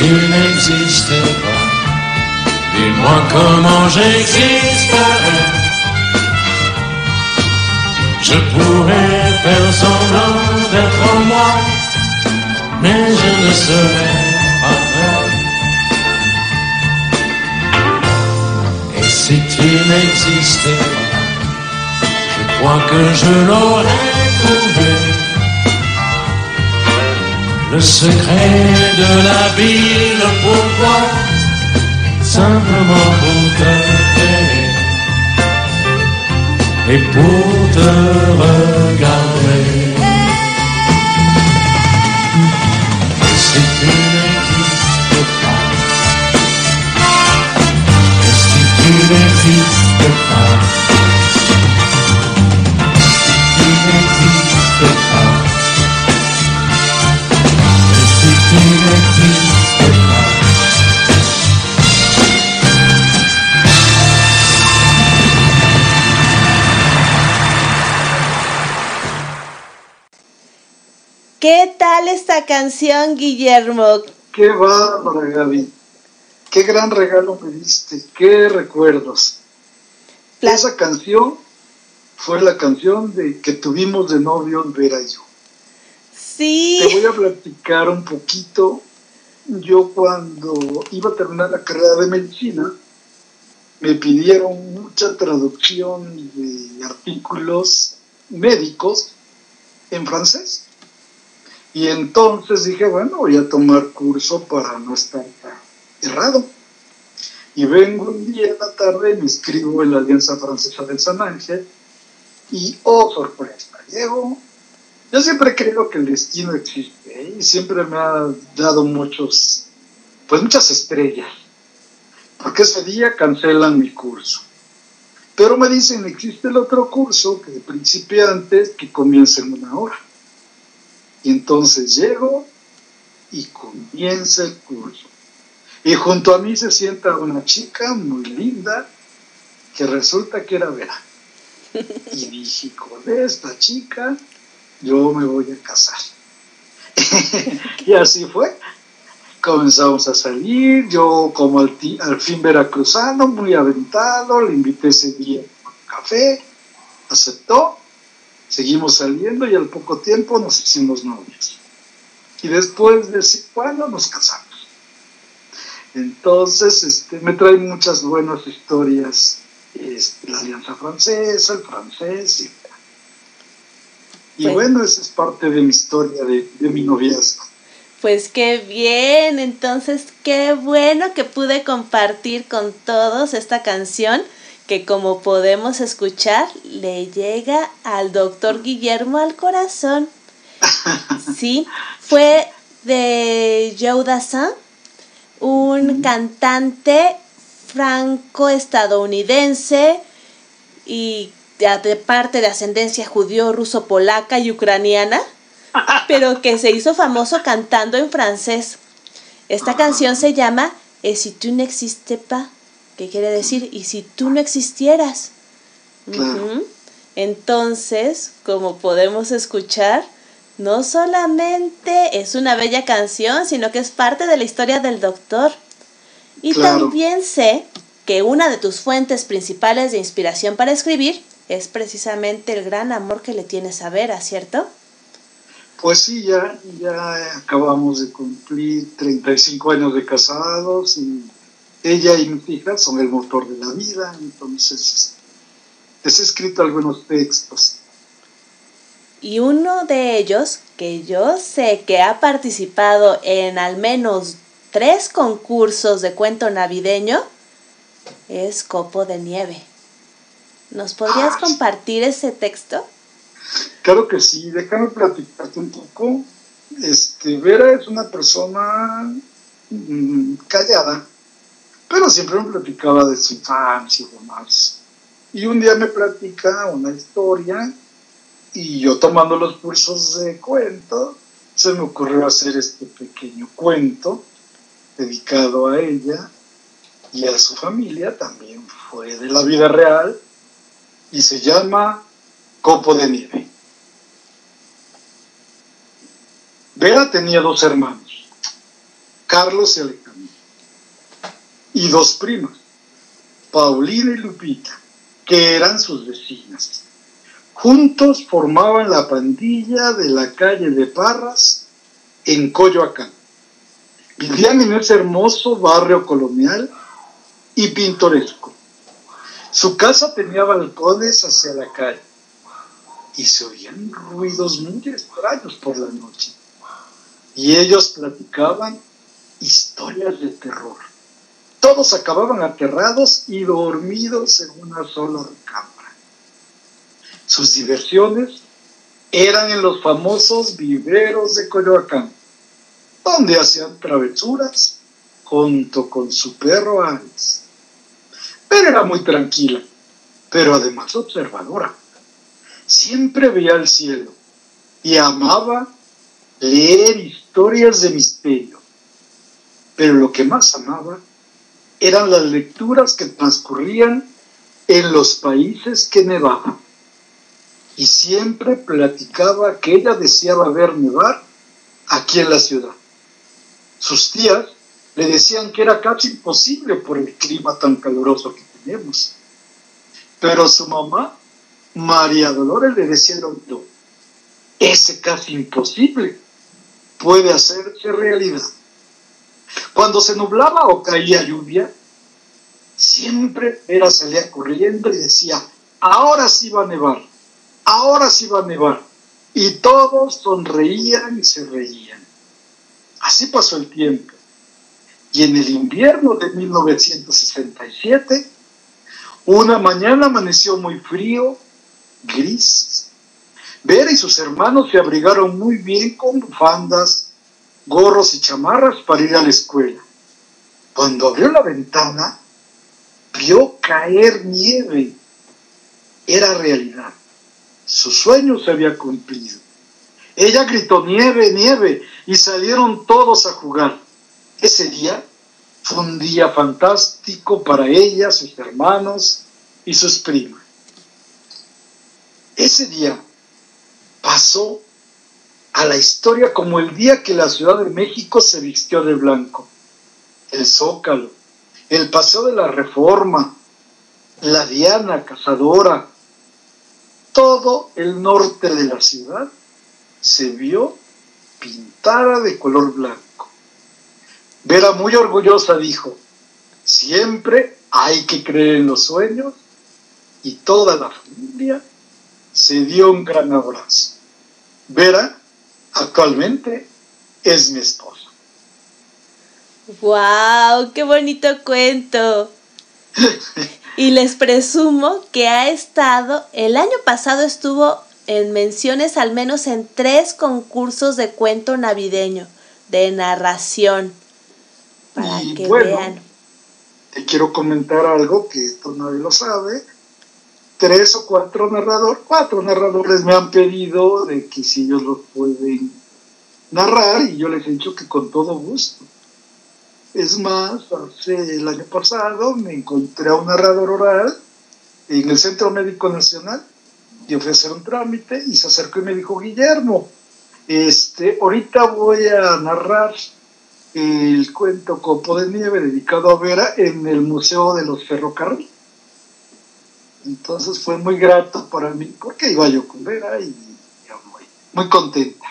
Tu n'existais pas, dis-moi comment j'existerais. Je pourrais faire semblant d'être moi, mais je ne serais pas vrai. Et si tu n'existais pas, je crois que je l'aurais trouvé. Le secret de la vie, le pourquoi, simplement pour te aimer et pour te regarder. Et si tu n'existes pas, et si tu n'existes pas, canción, Guillermo? Qué bárbara, Gaby. Qué gran regalo me diste. Qué recuerdos. Pla- Esa canción fue la canción de que tuvimos de novios Vera y yo. Sí. Te voy a platicar un poquito. Yo cuando iba a terminar la carrera de medicina, me pidieron mucha traducción de artículos médicos en francés. Y entonces dije, bueno, voy a tomar curso para no estar errado. Y vengo un día en la tarde, me inscribo en la Alianza Francesa del San Ángel y, oh, sorpresa, llego. Yo siempre creo que el destino existe ¿eh? y siempre me ha dado muchos, pues muchas estrellas. Porque ese día cancelan mi curso. Pero me dicen, existe el otro curso que de principiantes que comienza en una hora. Y entonces llego y comienza el curso. Y junto a mí se sienta una chica muy linda que resulta que era Vera. Y dije, con esta chica yo me voy a casar. y así fue. Comenzamos a salir, yo como al, fin veracruzano, muy aventado, le invité ese día a un café, aceptó, seguimos saliendo y al poco tiempo nos hicimos novios. Y después de cinco años nos casamos. Entonces, este, me trae muchas buenas historias, este, la Alianza Francesa, el francés, y, y Pues- bueno, esa es parte de mi historia, de, de mi noviazgo. Pues qué bien, entonces qué bueno que pude compartir con todos esta canción que como podemos escuchar le llega al doctor Guillermo al corazón. Sí, fue de Joe Dassin, un cantante franco-estadounidense y de, de parte de ascendencia judío, ruso, polaca y ucraniana, pero que se hizo famoso cantando en francés. Esta canción se llama Et si tu n'existais pas, que quiere decir y si tú no existieras. Claro. Entonces, como podemos escuchar, no solamente es una bella canción, sino que es parte de la historia del doctor. Y Claro. también sé que una de tus fuentes principales de inspiración para escribir es precisamente el gran amor que le tienes a Vera, ¿cierto? Pues sí, ya, ya acabamos de cumplir 35 años de casados y ella y mis hijas son el motor de la vida, entonces les he escrito algunos textos. Y uno de ellos, que yo sé que ha participado en al menos tres concursos de cuento navideño, es Copo de Nieve. ¿Nos podrías Ah, compartir ese texto? Claro que sí, déjame platicarte un poco. Este, Vera es una persona mm, callada, pero siempre me platicaba de su infancia y demás. Y un día me platica una historia y yo tomando los cursos de cuento, se me ocurrió hacer este pequeño cuento dedicado a ella y a su familia, también fue de la vida real y se llama Copo de Nieve. Vera tenía dos hermanos, Carlos y Alejandro, y dos primas, Paulina y Lupita, que eran sus vecinas. Juntos formaban la pandilla de la calle de Parras en Coyoacán. Vivían en ese hermoso barrio colonial y pintoresco. Su casa tenía balcones hacia la calle y se oían ruidos muy extraños por la noche. Y ellos platicaban historias de terror. Todos acababan aterrados y dormidos en una sola recámara. Sus diversiones eran en los famosos viveros de Coyoacán, donde hacían travesuras junto con su perro Alex. Pero era muy tranquila, pero además observadora. Siempre veía al cielo y amaba leer historias de misterio. Pero lo que más amaba eran las lecturas que transcurrían en los países que nevaban. Y siempre platicaba que ella deseaba ver nevar aquí en la ciudad. Sus tías le decían que era casi imposible por el clima tan caluroso que tenemos. Pero su mamá, María Dolores, le decía oído, ese casi imposible puede hacerse realidad. Cuando se nublaba o caía lluvia, siempre era salía corriendo y decía, ahora sí va a nevar, ahora sí va a nevar. Y todos sonreían y se reían. Así pasó el tiempo. Y en el invierno de 1967, una mañana amaneció muy frío, gris. Vera y sus hermanos se abrigaron muy bien con bufandas, gorros y chamarras para ir a la escuela. Cuando abrió la ventana, vio caer nieve. Era realidad. Su sueño se había cumplido. Ella gritó nieve, nieve, y salieron todos a jugar. Ese día fue un día fantástico para ella, sus hermanos y sus primas. Ese día pasó a la historia como el día que la Ciudad de México se vistió de blanco. El Zócalo, el Paseo de la Reforma, la Diana Cazadora, todo el norte de la ciudad se vio pintada de color blanco. Vera muy orgullosa dijo, siempre hay que creer en los sueños y toda la familia se dio un gran abrazo. Vera actualmente es mi esposa. ¡Wow! ¡Qué bonito cuento! y les presumo que ha estado, el año pasado estuvo en menciones al menos en tres concursos de cuento navideño, de narración, para Y que bueno, vean. Te quiero comentar algo que esto nadie lo sabe. Tres o cuatro narradores, cuatro narradores me han pedido de que si ellos lo pueden narrar y yo les he dicho que con todo gusto. Es más, hace el año pasado me encontré a un narrador oral en el Centro Médico Nacional y hacer un trámite y se acercó y me dijo, Guillermo, este, ahorita voy a narrar el cuento Copo de Nieve dedicado a Vera en el Museo de los Ferrocarriles. Entonces fue muy grato para mí porque iba yo con Vera y yo muy, muy contenta.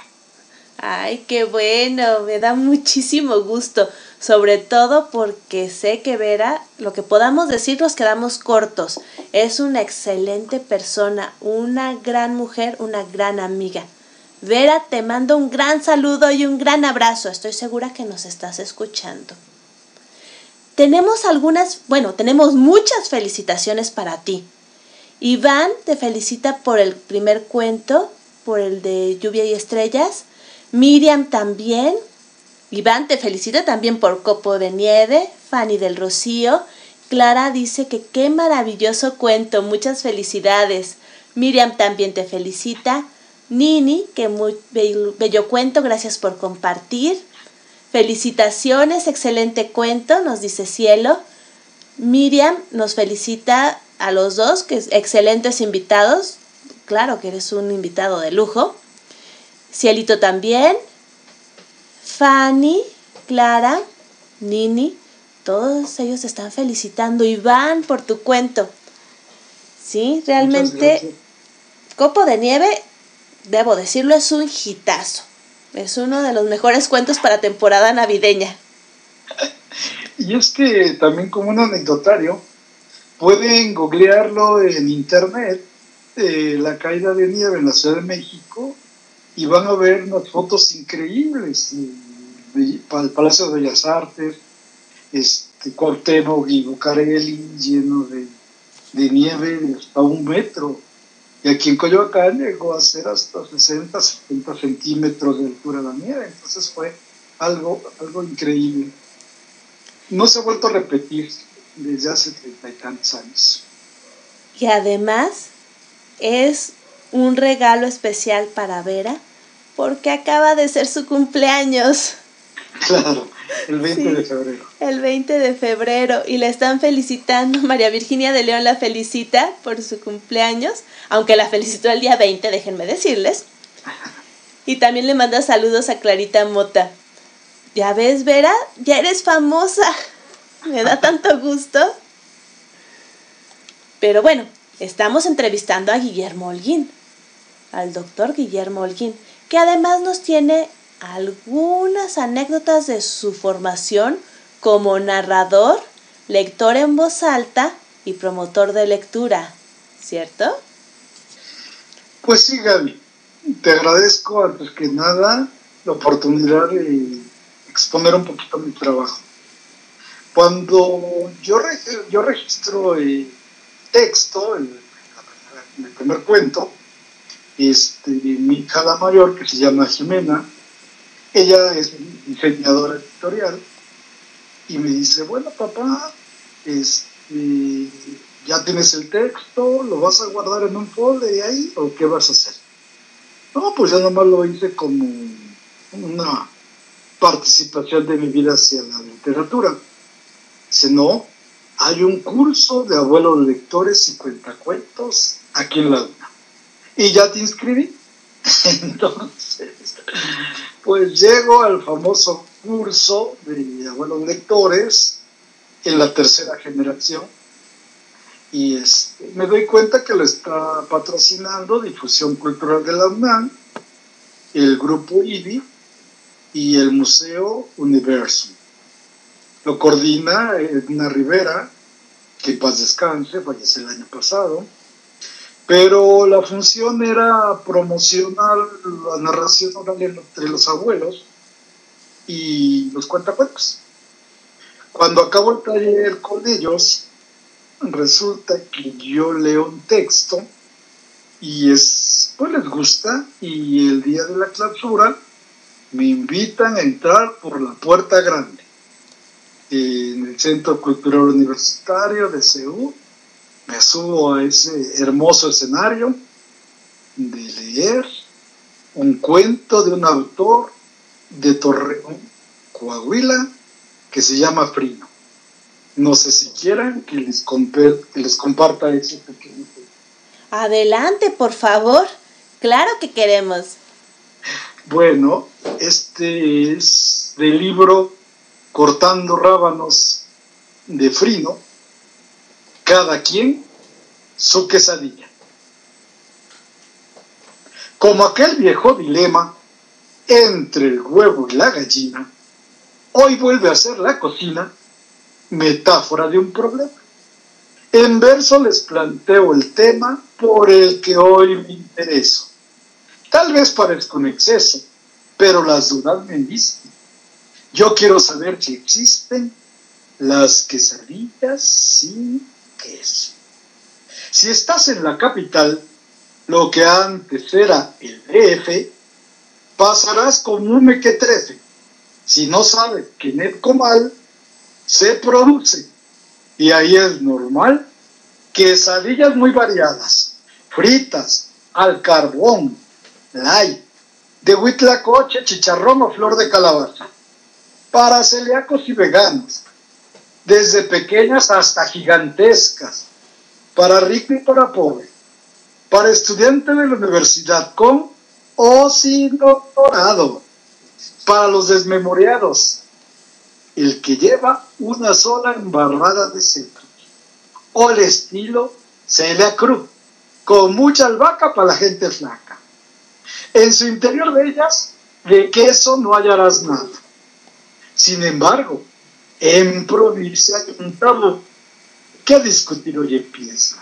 Ay, qué bueno, me da muchísimo gusto, sobre todo porque sé que Vera, lo que podamos decir nos quedamos cortos. Es una excelente persona, una gran mujer, una gran amiga. Vera, te mando un gran saludo y un gran abrazo. Estoy segura que nos estás escuchando. Tenemos algunas, bueno, tenemos muchas felicitaciones para ti. Iván te felicita por el primer cuento, por el de Lluvia y Estrellas. Miriam también. Iván te felicita también por Copo de Nieve. Fanny del Rocío. Clara dice que qué maravilloso cuento, muchas felicidades. Miriam también te felicita. Nini, que muy bello, bello cuento, gracias por compartir. Felicitaciones, excelente cuento, nos dice Cielo. Miriam nos felicita a los dos, que es excelentes invitados. Claro que eres un invitado de lujo. Cielito también. Fanny, Clara, Nini, todos ellos te están felicitando. Iván, por tu cuento. Sí, realmente. Copo de Nieve, debo decirlo, es un hitazo. Es uno de los mejores cuentos para temporada navideña. Y es que también como un anecdotario, pueden googlearlo en internet, eh, la caída de nieve en la Ciudad de México, y van a ver unas fotos increíbles del Palacio de Bellas Artes, este, Cuauhtémoc y Bucareli lleno de, de nieve hasta un metro. Y aquí en Coyoacán llegó a ser hasta 60, 70 centímetros de altura la nieve. Entonces fue algo, algo increíble. No se ha vuelto a repetir desde hace treinta y tantos años. Y además es un regalo especial para Vera porque acaba de ser su cumpleaños. Claro, el 20 Sí. de febrero. El 20 de febrero y la están felicitando. María Virginia de León la felicita por su cumpleaños, aunque la felicitó el día 20, déjenme decirles. Y también le manda saludos a Clarita Mota. Ya ves, Vera, ya eres famosa. Me da tanto gusto. Pero bueno, estamos entrevistando a Guillermo Holguín, al doctor Guillermo Holguín, que además nos tiene algunas anécdotas de su formación como narrador, lector en voz alta y promotor de lectura, ¿cierto? Pues sí, Gaby. Te agradezco antes que nada la oportunidad de exponer un poquito mi trabajo. Cuando yo, yo registro el texto, el, primer cuento, este, mi hija mayor, que se llama Jimena, ella es diseñadora editorial, y me dice, bueno, papá, este, ya tienes el texto, lo vas a guardar en un folder y ahí, o qué vas a hacer. No, pues ya nomás lo hice como una participación de mi vida hacia la literatura. Dice, no, hay un curso de abuelos lectores y cuentacuentos aquí en la UNA. Y ya te inscribí. Entonces, pues llego al famoso curso de abuelos lectores en la tercera generación y este, me doy cuenta que lo está patrocinando Difusión Cultural de la UNAM, el grupo IBI y el Museo Universo. Lo coordina Edna Rivera, que paz descanse, falleció el año pasado, pero la función era promocionar la narración oral entre los abuelos y los cuentacuentos. Cuando acabo el taller con ellos, resulta que yo leo un texto y es, pues les gusta y el día de la clausura me invitan a entrar por la puerta grande en el Centro Cultural Universitario de CEU. Me subo a ese hermoso escenario de leer un cuento de un autor de Torreón, Coahuila, que se llama Frino. No sé si quieran que les, que les comparta ese pequeño Adelante, por favor. Claro que queremos. Bueno, este es del libro Cortando Rábanos de Frino. Cada quien su quesadilla. Como aquel viejo dilema entre el huevo y la gallina, hoy vuelve a ser la cocina metáfora de un problema. En verso les planteo el tema por el que hoy me intereso. Tal vez parezca un exceso, pero las dudas me dicen. Yo quiero saber si existen las quesadillas sin queso. Si estás en la capital, lo que antes era el DF, pasarás como un mequetrefe. Si no sabes que en el comal se produce. Y ahí es normal quesadillas muy variadas, fritas, al carbón, light, de huitlacoche, chicharrón o flor de calabaza, para celíacos y veganos, desde pequeñas hasta gigantescas, para rico y para pobre, para estudiante de la universidad con o sin doctorado, para los desmemoriados, el que lleva una sola embarrada de centro. O el estilo Celia Cruz, con mucha albahaca para la gente flaca. En su interior de ellas, de queso no hallarás nada. Sin embargo, en provincia hay un tabú que discutir hoy empieza.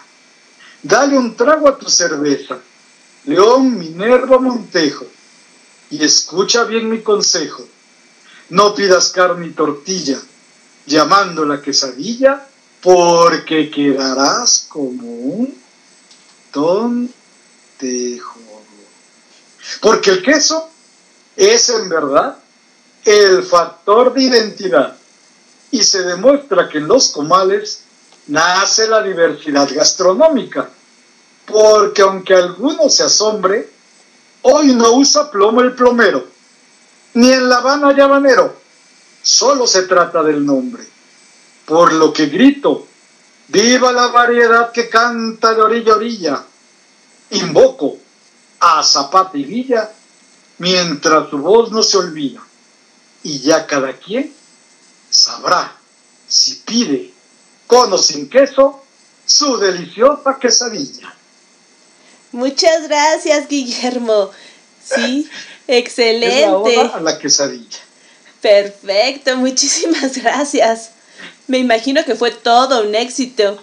Dale un trago a tu cerveza, León Minerva Montejo, y escucha bien mi consejo no pidas carne y tortilla, llamándola quesadilla, porque quedarás como un tontejo. Porque el queso es en verdad el factor de identidad y se demuestra que en los comales nace la diversidad gastronómica, porque aunque alguno se asombre, hoy no usa plomo el plomero ni en La Habana hay habanero. Solo se trata del nombre. Por lo que grito, viva la variedad que canta de orilla a orilla. Invoco a Zapata mientras tu voz no se olvida. Y ya cada quien sabrá si pide con o sin queso su deliciosa quesadilla. Muchas gracias, Guillermo. Sí, Es la excelente. oda a la quesadilla. Perfecto, muchísimas gracias. Me imagino que fue todo un éxito.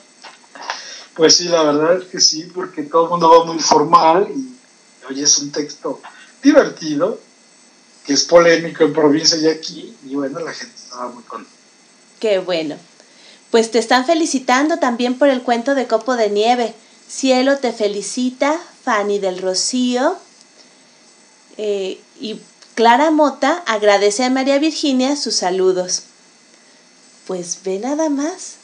Pues sí, la verdad es que sí, porque todo el mundo va muy formal y hoy es un texto divertido, que es polémico en provincia y aquí, y bueno, la gente estaba muy contenta. Qué bueno. Pues te están felicitando también por el cuento de Copo de Nieve. Cielo te felicita, Fanny del Rocío. Eh, y Clara Mota agradece a María Virginia sus saludos. Pues ve nada más.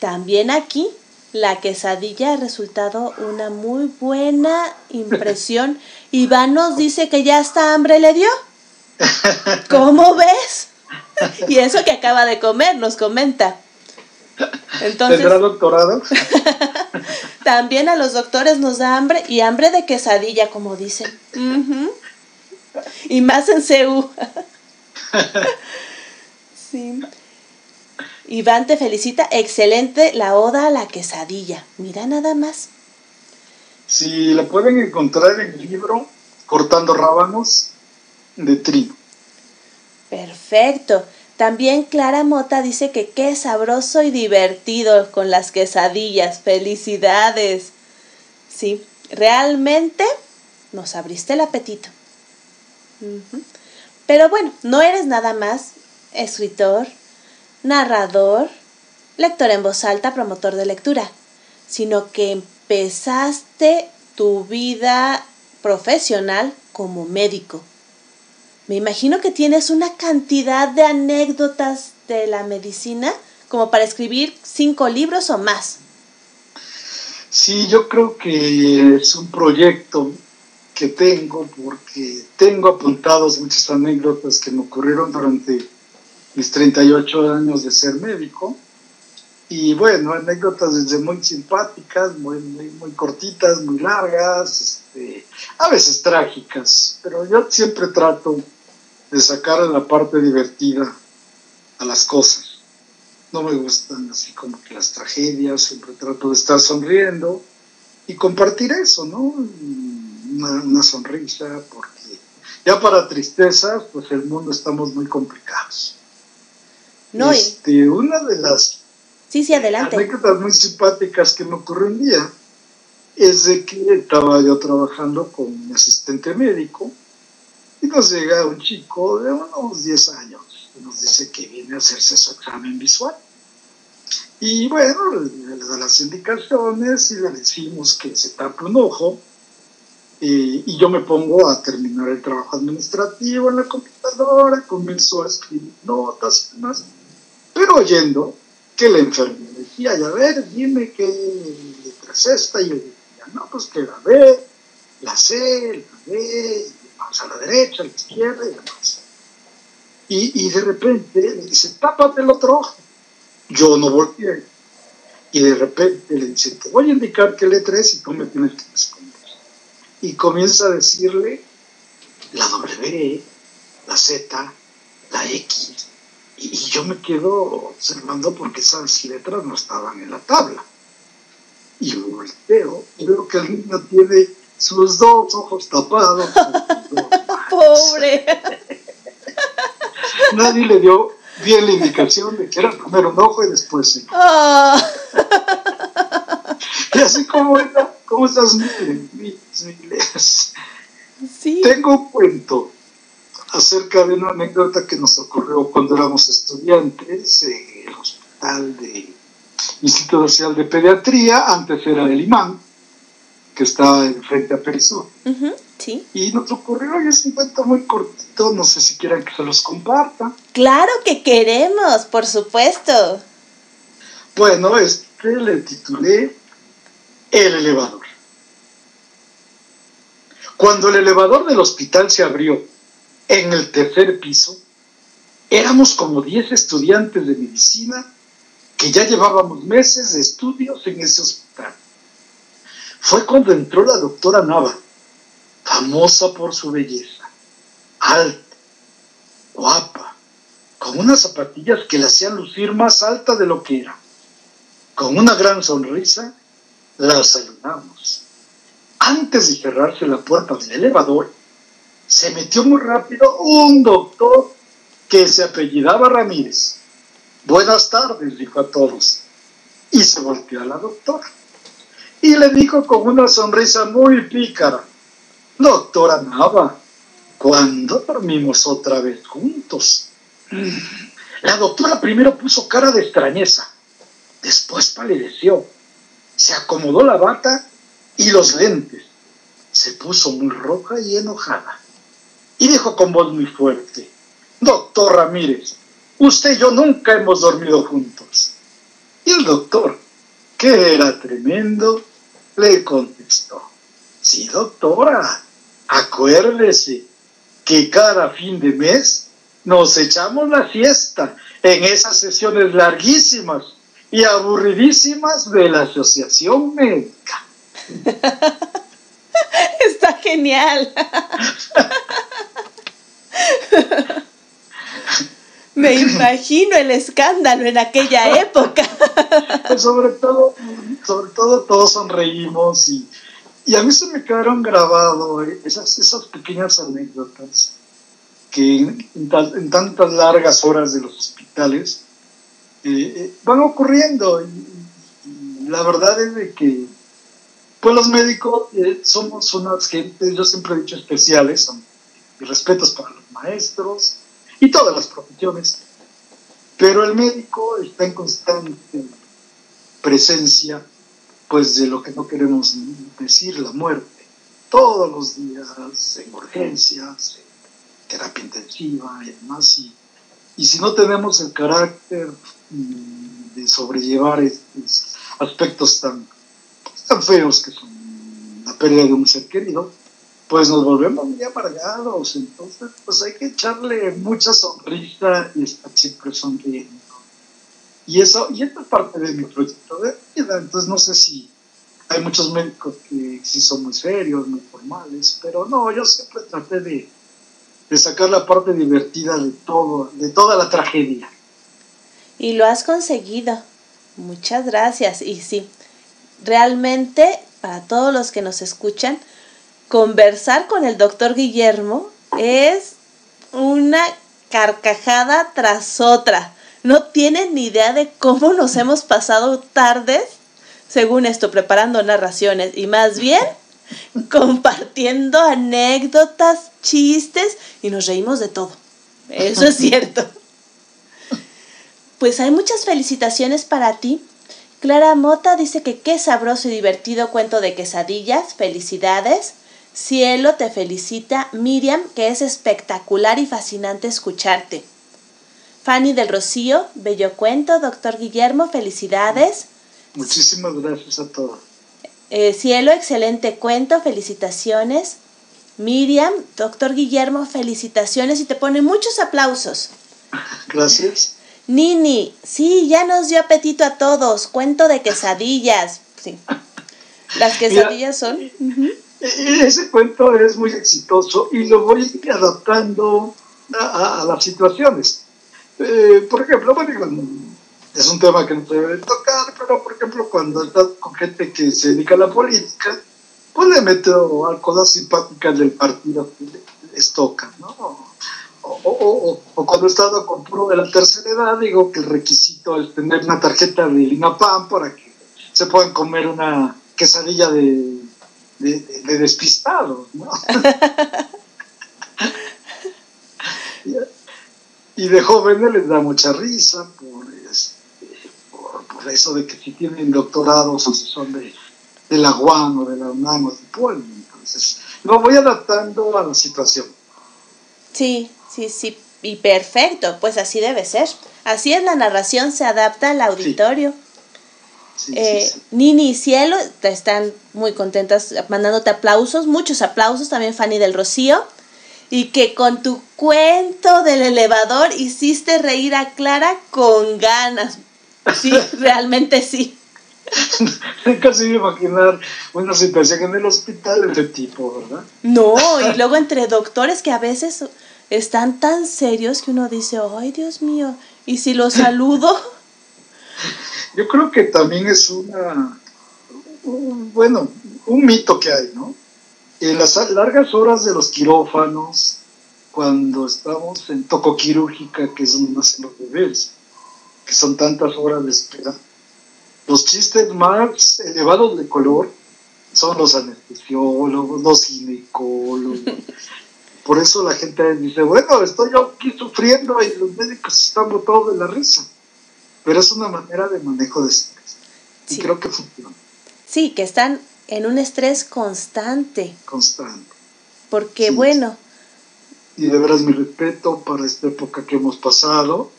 También aquí la quesadilla ha resultado una muy buena impresión. Iván nos dice que ya hasta hambre le dio. ¿Cómo ves? Y eso que acaba de comer, nos comenta. Entonces, ¿Tendrá doctorado? también a los doctores nos da hambre y hambre de quesadilla, como dicen. Ujú. Y más en CEU. sí. Iván te felicita. Excelente la oda a la quesadilla. Mira nada más. Si la pueden encontrar en el libro Cortando Rábanos de Trino. Perfecto. También Clara Mota dice que qué sabroso y divertido con las quesadillas. Felicidades. Sí, realmente nos abriste el apetito. Pero bueno, no eres nada más escritor, narrador, lector en voz alta, promotor de lectura, sino que empezaste tu vida profesional como médico. Me imagino que tienes una cantidad de anécdotas de la medicina como para escribir cinco libros o más. Sí, yo creo que es un proyecto que tengo porque tengo apuntados muchas anécdotas que me ocurrieron durante mis 38 años de ser médico. Y bueno, anécdotas desde muy simpáticas, muy, muy, muy cortitas, muy largas, este, a veces trágicas, pero yo siempre trato de sacar la parte divertida a las cosas. No me gustan así como que las tragedias, siempre trato de estar sonriendo y compartir eso, ¿no? Una, una sonrisa, porque ya para tristezas, pues el mundo estamos muy complicados. No, Este, una de las sí, sí, adelante. anécdotas muy simpáticas que me ocurrió un día es de que estaba yo trabajando con mi asistente médico y nos llega un chico de unos 10 años y nos dice que viene a hacerse su examen visual. Y bueno, le, da las indicaciones y le decimos que se tape un ojo eh, y yo me pongo a terminar el trabajo administrativo en la computadora, comienzo a escribir notas y demás, pero oyendo que la enfermera decía, y a ver, dime qué letra es esta, y yo decía, no, pues que la B, la C, la D, vamos a la derecha, a la izquierda y demás. Y, de repente le dice, tápate el otro ojo. Yo no volteé. Y de repente le dice, te voy a indicar qué letra es y tú me tienes que responder. Y comienza a decirle la W, la Z, la X, y, y yo me quedo observando porque esas letras no estaban en la tabla. Y volteo y veo que el niño tiene sus dos ojos tapados. dos. Pobre. Nadie le dio bien la indicación de que era primero un ojo y después el. Ah, Y así como era, como esas miles, miles. sí. Tengo un cuento acerca de una anécdota que nos ocurrió cuando éramos estudiantes en el hospital de Instituto Nacional de Pediatría, antes era el imán, que está enfrente a Perisur. Ujú, sí. Y nos ocurrió, y es un cuento muy cortito, no sé si quieran que se los comparta. Claro que queremos, por supuesto. Bueno, este le titulé El elevador. Cuando el elevador del hospital se abrió en el tercer piso, éramos como 10 estudiantes de medicina que ya llevábamos meses de estudios en ese hospital. Fue cuando entró la doctora Nava, famosa por su belleza, alta, guapa, con unas zapatillas que la hacían lucir más alta de lo que era. Con una gran sonrisa, la saludamos. Antes de cerrarse la puerta del elevador, se metió muy rápido un doctor que se apellidaba Ramírez. Buenas tardes, dijo a todos. Y se volteó a la doctora. Y le dijo con una sonrisa muy pícara, doctora Nava, ¿cuándo dormimos otra vez juntos? La doctora primero puso cara de extrañeza, después palideció, se acomodó la bata y los lentes, se puso muy roja y enojada, y dijo con voz muy fuerte, Doctor Ramírez, usted y yo nunca hemos dormido juntos. Y el doctor, que era tremendo, le contestó, sí doctora, acuérdese que cada fin de mes nos echamos la fiesta en esas sesiones larguísimas y aburridísimas de la Asociación Médica. Está genial. Me imagino el escándalo en aquella época. Pues sobre todo, sobre todo todos sonreímos y, y a mí se me quedaron grabados esas, esas pequeñas anécdotas que en, en tan- en tantas largas horas de los hospitales eh, eh, van ocurriendo. Y la verdad es de que pues los médicos eh, somos unas gentes, yo siempre he dicho especiales, son- mis respetos para los maestros y todas las profesiones, pero el médico está en constante presencia pues de lo que no queremos decir, la muerte, todos los días en urgencias, en terapia intensiva y demás, y, y si no tenemos el carácter mm, de sobrellevar estos aspectos tan, feos que son la pérdida de un ser querido, pues nos volvemos muy amargados, entonces pues hay que echarle mucha sonrisa y estar siempre sonriendo. Y eso, y esta es parte de mi proyecto de vida, entonces no sé si hay muchos médicos que sí son muy serios, muy formales, pero no, yo siempre traté de, de sacar la parte divertida de todo, de toda la tragedia. Y lo has conseguido. Muchas gracias. Y sí, realmente para todos los que nos escuchan, conversar con el doctor Guillermo es una carcajada tras otra. No tienen ni idea de cómo nos hemos pasado tardes, según esto, preparando narraciones y más bien compartiendo anécdotas, chistes y nos reímos de todo. Eso es cierto. Pues hay muchas felicitaciones para ti. Clara Mota dice que qué sabroso y divertido cuento de quesadillas. Felicidades. Cielo te felicita. Miriam, que es espectacular y fascinante escucharte. Fanny del Rocío, bello cuento. Doctor Guillermo, felicidades. Muchísimas gracias a todos. Eh, Cielo, excelente cuento. Felicitaciones. Miriam, doctor Guillermo, felicitaciones y te pone muchos aplausos. Gracias. Nini, sí, ya nos dio apetito a todos. Cuento de quesadillas. Sí. Las quesadillas son. Ujú. E- Ese cuento es muy exitoso y lo voy adaptando a, a- a las situaciones. Eh, por ejemplo, bueno, es un tema que no se debe tocar, pero por ejemplo, cuando estás con gente que se dedica a la política, pues le meto a cosas simpáticas del partido que le- les toca, ¿no? O, o- o- o cuando he estado con puro de la tercera edad, digo que el requisito es tener una tarjeta de INAPAM para que se puedan comer una quesadilla de, de, de- de despistados, ¿no? Y- y de jóvenes les da mucha risa por, este, por, por eso de que si tienen doctorados o si son de, de la UAM o de la UNAM o de Puebla. Entonces, lo voy adaptando a la situación. Sí, sí, sí. Y perfecto, pues así debe ser. Así es, la narración se adapta al auditorio. Sí, Eh, sí. Nini y Cielo te están muy contentas mandándote aplausos, muchos aplausos, también Fanny del Rocío. Y que con tu cuento del elevador hiciste reír a Clara con ganas. Sí, realmente sí. Casi me imaginar una situación en el hospital de este tipo, ¿verdad? No, y luego entre doctores que a veces están tan serios que uno dice, ay Dios mío, y si lo saludo, Yo creo que también es una, un- bueno, un mito que hay, ¿no? En las largas horas de los quirófanos, cuando estamos en tocoquirúrgica, que es donde nacen los bebés, que son tantas horas de espera, los chistes más elevados de color son los anestesiólogos, los ginecólogos. Por eso la gente dice, bueno, estoy yo aquí sufriendo y los médicos están botados de la risa. Pero es una manera de manejo de estrés. Y Sí. creo que funciona sí, que están en un estrés constante, constante. porque Sí. bueno, Y de veras mi respeto para esta época que hemos pasado,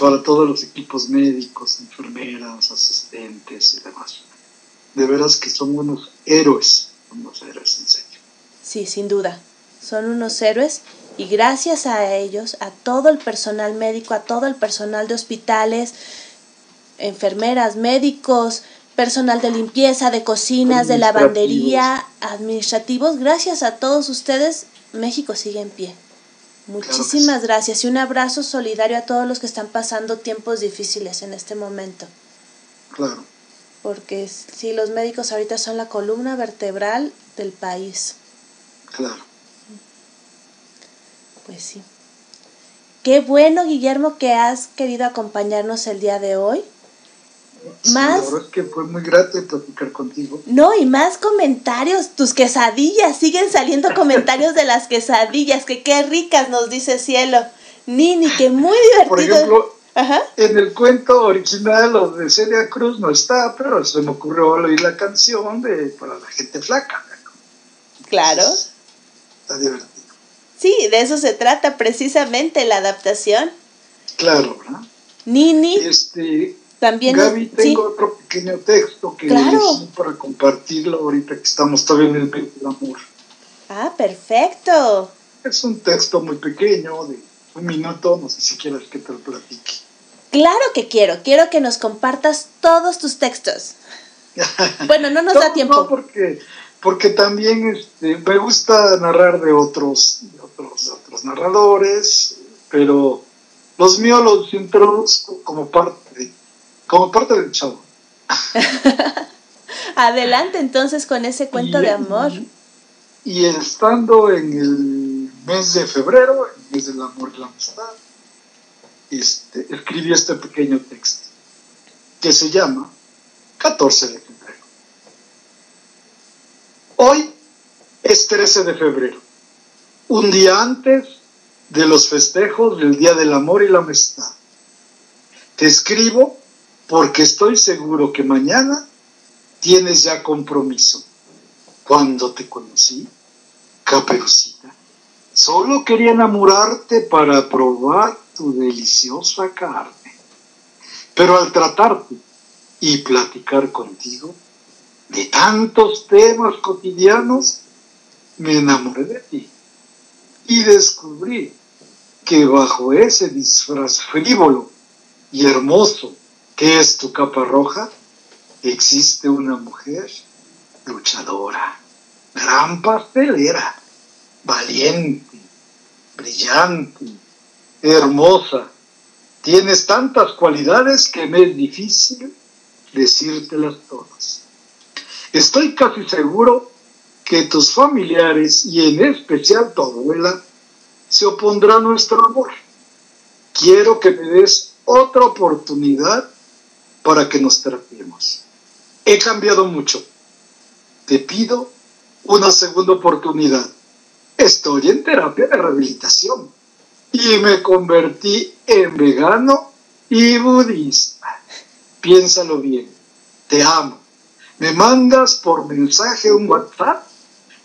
para todos los equipos médicos, enfermeras, asistentes y demás. De veras que son unos héroes, unos héroes en serio. sí, sin duda, son unos héroes y gracias a ellos, a todo el personal médico, a todo el personal de hospitales, enfermeras, médicos, personal de limpieza, de cocinas, de lavandería, administrativos, gracias a todos ustedes, México sigue en pie. Muchísimas gracias y un abrazo solidario a todos los que están pasando tiempos difíciles en este momento. Claro, Porque sí, los médicos ahorita son la columna vertebral del país. claro. Pues sí. Qué bueno, Guillermo, que has querido acompañarnos el día de hoy. Sí, Más, La verdad es que fue muy grato platicar contigo. no, y más comentarios, tus quesadillas, siguen saliendo comentarios de las quesadillas, que qué ricas nos dice cielo. Nini, que muy Por divertido. ejemplo, Ajá. en el cuento original, lo de Celia Cruz no está, pero se me ocurrió oír la canción de para la gente flaca. Claro. Está divertido. Sí, de eso se trata precisamente la adaptación. Claro, ¿verdad? Nini Este, también. Gaby, tengo otro pequeño texto que Claro. elegí para compartirlo ahorita que estamos todavía en el mes del amor. Ah, perfecto. Es un texto muy pequeño, de un minuto, no sé si quieres que te lo platique. Claro que quiero, quiero que nos compartas todos tus textos. Bueno, no nos No, da tiempo. No, porque, porque también este, me gusta narrar de otros, otros, narradores, pero los míos los introduzco como parte, de- como parte del chavo. Adelante entonces con ese cuento Y- de amor. Y estando en el mes de febrero, el mes del amor y la amistad, este, escribí este pequeño texto que se llama 14 de febrero. Hoy es 13 de febrero, un día antes de los festejos del Día del Amor y la Amistad. Te escribo porque estoy seguro que mañana tienes ya compromiso. Cuando te conocí, Caperucita, solo quería enamorarte para probar tu deliciosa carne. Pero al tratarte y platicar contigo de tantos temas cotidianos, me enamoré de ti y descubrí que bajo ese disfraz frívolo y hermoso que es tu capa roja, existe una mujer luchadora, gran pastelera, valiente, brillante, hermosa. Tienes tantas cualidades que me es difícil decírtelas todas. Estoy casi seguro que tus familiares y en especial tu abuela se opondrá a nuestro amor. Quiero que me des otra oportunidad para que nos tratemos. He cambiado mucho. Te pido una segunda oportunidad. Estoy en terapia de rehabilitación y me convertí en vegano y budista. Piénsalo bien. Te amo. Me mandas por mensaje un WhatsApp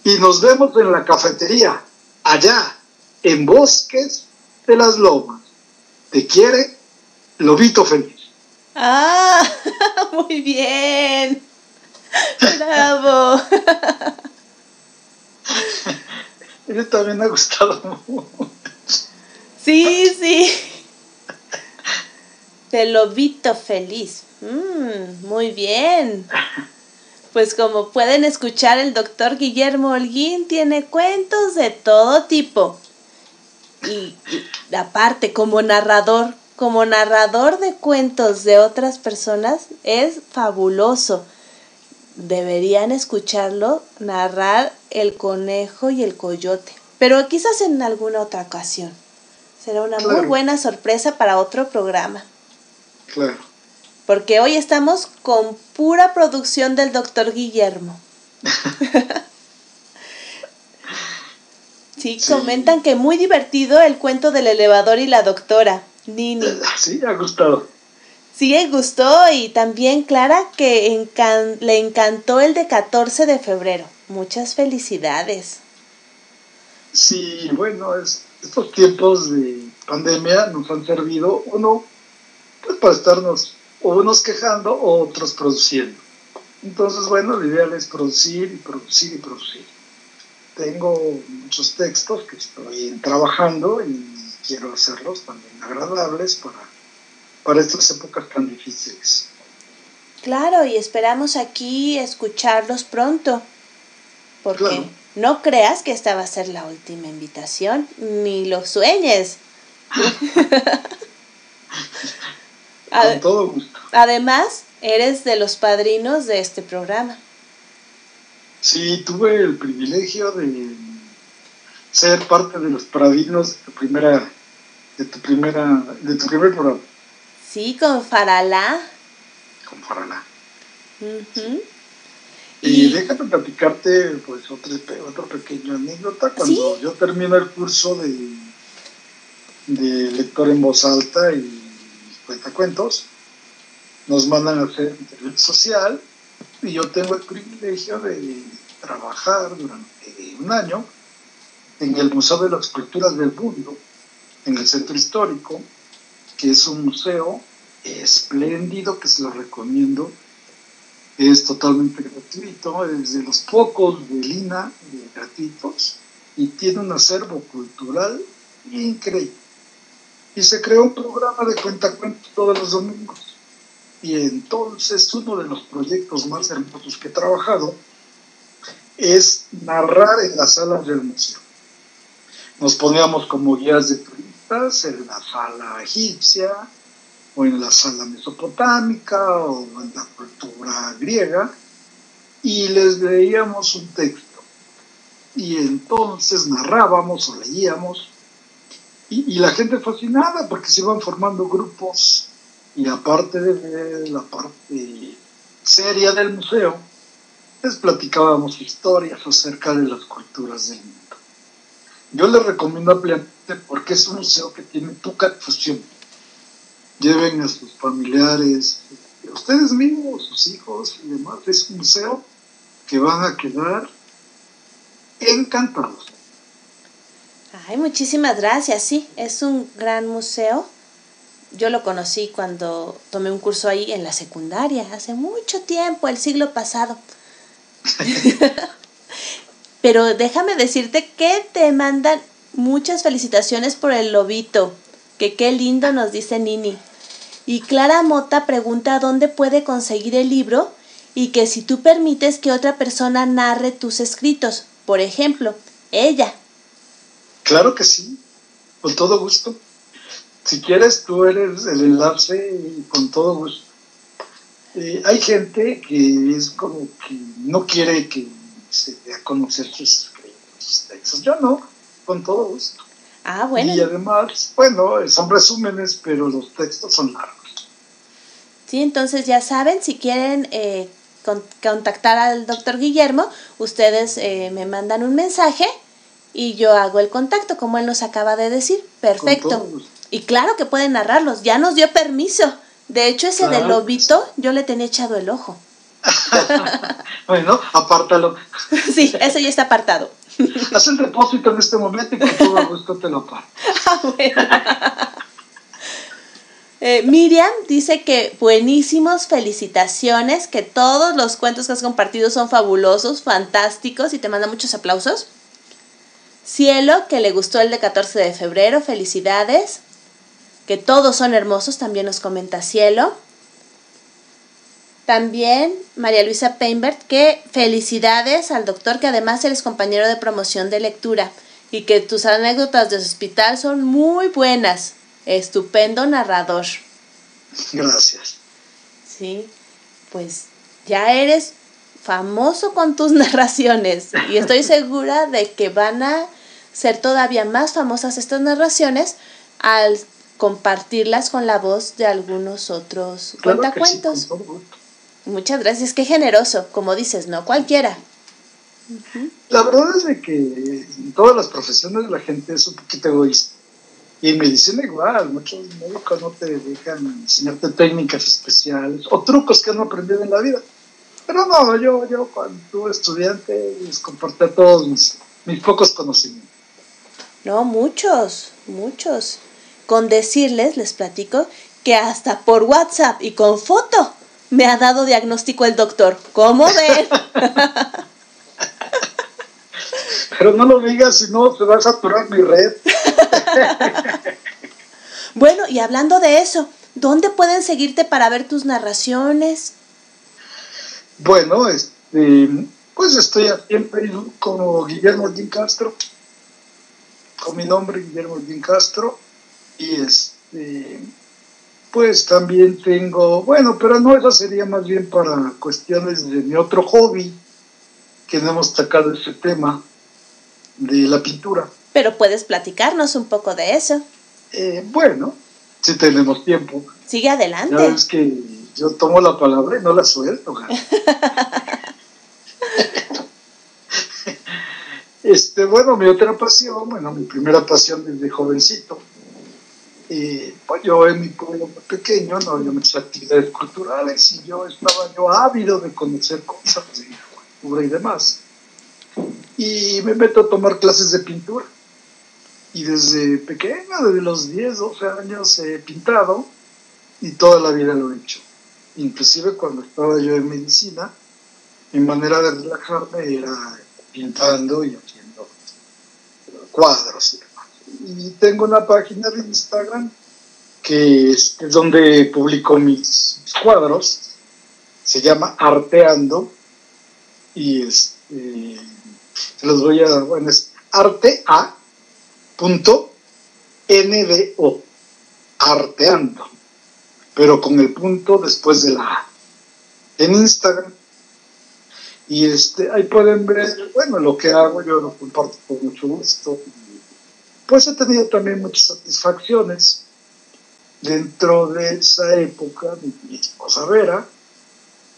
y nos vemos en la cafetería, allá, en Bosques de las Lomas. Te quiere Lobito Feliz. Ah, muy bien. Bravo. Ese también me ha gustado mucho. Sí, sí. Del lobito feliz. Mm, muy bien. Pues como pueden escuchar, el doctor Guillermo Holguín tiene cuentos de todo tipo. Y, y aparte, como narrador, como narrador de cuentos de otras personas, es fabuloso. Deberían escucharlo narrar El conejo y el coyote. Pero quizás en alguna otra ocasión. Será una muy buena sorpresa para otro programa. Claro. Porque hoy estamos con pura producción del doctor Guillermo. sí, Sí. comentan que muy divertido el cuento del elevador y la doctora, Nini. Sí, ha gustado. Sí, gustó y también Clara que encan- le encantó el de 14 de febrero. Muchas felicidades. Sí, bueno, es- estos tiempos de pandemia nos han servido, uno, pues para estarnos o unos quejando o otros produciendo. Entonces, bueno, lo ideal es producir y producir y producir. Tengo muchos textos que estoy trabajando y quiero hacerlos también agradables para, para estas épocas tan difíciles. Claro, y esperamos aquí escucharlos pronto. Porque Claro. no creas que esta va a ser la última invitación, ni lo sueñes. Con todo gusto. Además, eres de los padrinos de este programa. Sí, tuve el privilegio de ser parte de los padrinos de tu primera, de tu primera, de tu primer programa Sí, con Faralá. con Farala. Ujú. Y, Y- déjame platicarte pues otro, pe- otro pequeño anécdota. Cuando yo termino el curso de, de lector en voz alta y cuentacuentos, nos mandan a hacer intervención social y yo tengo el privilegio de trabajar durante un año en el Museo de las Culturas del Mundo, en el Centro Histórico, que es un museo espléndido que se lo recomiendo es totalmente gratuito, es de los pocos de Lina eh, gratuitos y tiene un acervo cultural increíble. Y se creó un programa de cuentacuentos todos los domingos. Y entonces uno de los proyectos más hermosos que he trabajado es narrar en las salas del museo. Nos poníamos como guías de turistas en la sala egipcia, o en la sala mesopotámica o en la cultura griega y les leíamos un texto y entonces narrábamos o leíamos y, la gente fascinada porque se iban formando grupos y aparte de la parte seria del museo les platicábamos historias acerca de las culturas del mundo. Yo les recomiendo ampliamente porque es un museo que tiene poca difusión lleven a sus familiares, a ustedes mismos, sus hijos y demás. Es un museo que van a quedar encantados. Ay, muchísimas gracias. Sí, es un gran museo. Yo lo conocí cuando tomé un curso ahí en la secundaria, hace mucho tiempo, el siglo pasado. Pero déjame decirte que te mandan muchas felicitaciones por el lobito. Que qué lindo nos dice Nini. Y Clara Mota pregunta dónde puede conseguir el libro y que si tú permites que otra persona narre tus escritos. Por ejemplo, ella. Claro que sí, con todo gusto. Si quieres, tú eres el enlace y con todo gusto. Eh, hay gente que es como que no quiere que se dé a conocer sus, sus textos. Yo no, con todo gusto. Ah, bueno. Y además, bueno, son resúmenes, pero los textos son largos. Sí, entonces ya saben, si quieren eh, con- contactar al doctor Guillermo, ustedes eh, me mandan un mensaje y yo hago el contacto, como él nos acaba de decir. Perfecto. Y claro que pueden narrarlos, ya nos dio permiso. De hecho, ese del Claro. lobito, yo le tenía echado el ojo. Bueno, apártalo. Sí, ese ya está apartado. Haz el depósito en este momento y con todo gusto te lo aparto. Ah, bueno. Eh, Miriam dice que buenísimos, felicitaciones, que todos los cuentos que has compartido son fabulosos, fantásticos y te manda muchos aplausos. Cielo, que le gustó el de 14 de febrero, felicidades. que todos son hermosos, también nos comenta Cielo. También María Luisa Peinbert, que felicidades al doctor, que además eres compañero de promoción de lectura y que tus anécdotas de hospital son muy buenas. Estupendo narrador. Gracias. Sí, pues ya eres famoso con tus narraciones y estoy segura de que van a ser todavía más famosas estas narraciones al compartirlas con la voz de algunos otros Claro sí, cuentacuentos. Muchas gracias, qué generoso, como dices, no cualquiera. La verdad es de que en todas las profesiones la gente es un poquito egoísta. Y en medicina igual, muchos médicos no te dejan enseñarte técnicas especiales o trucos que han aprendido en la vida. Pero no, yo, yo cuando tuve estudiante les compartí todos mis, mis pocos conocimientos. No, muchos, muchos. Con decirles, les platico, que hasta por WhatsApp y con foto me ha dado diagnóstico el doctor. ¿Cómo ven? Pero no lo digas, si no se va a saturar mi red. bueno, y hablando de eso, ¿dónde pueden seguirte para ver tus narraciones? Bueno, este, pues estoy aquí en Facebook como Guillermo Ordín Castro, con mi nombre Guillermo Ordín Castro, y este, pues también tengo, bueno, pero no, eso sería más bien para cuestiones de mi otro hobby, que no hemos tocado ese tema, de la pintura. Pero puedes platicarnos un poco de eso. Eh, bueno, si tenemos tiempo. Sigue Ya adelante. ves que yo tomo la palabra y no la suelto. este, bueno, mi otra pasión, bueno, mi primera pasión desde jovencito. eh, pues yo en mi pueblo pequeño no había muchas actividades culturales y yo estaba yo ávido de conocer cosas de cultura y demás. Y me meto a tomar clases de pintura. Y desde pequeño, desde los 10, 12 años he pintado y toda la vida lo he hecho. Inclusive cuando estaba yo en medicina, mi manera de relajarme era pintando y cuadros y tengo una página de Instagram que es, es donde publico mis, cuadros. Se llama Arteando. Y este, se los voy a, bueno, es artea.ndo, arteando, pero con el punto después de la A, en Instagram. Y este, ahí pueden ver, bueno, lo que hago, yo lo comparto con mucho gusto. Pues he tenido también muchas satisfacciones dentro de esa época, mi esposa Vera,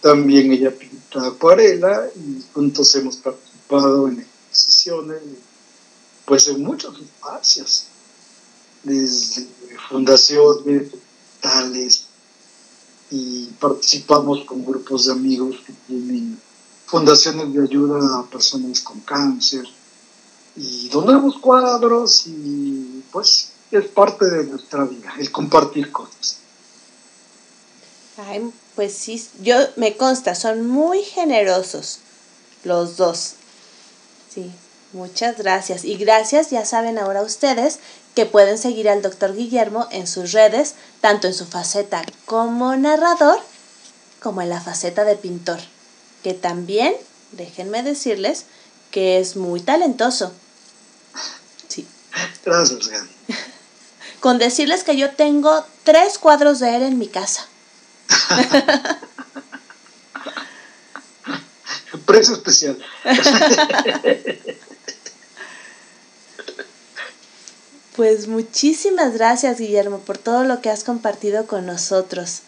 también ella pinta acuarela y juntos hemos participado en exposiciones, pues en muchos espacios, desde fundaciones, tales, y participamos con grupos de amigos que tienen fundaciones de ayuda a personas con cáncer, y donamos cuadros y pues es parte de nuestra vida, el compartir cosas. Ay, pues sí, yo me consta, son muy generosos los dos. Sí, muchas gracias. Y gracias, ya saben ahora ustedes que pueden seguir al doctor Guillermo en sus redes, tanto en su faceta como narrador, como en la faceta de pintor, que también, déjenme decirles, que es muy talentoso. Sí. Gracias, Gaby. Con decirles que yo tengo tres cuadros de él en mi casa. Precio especial. Pues muchísimas gracias, Guillermo, por todo lo que has compartido con nosotros.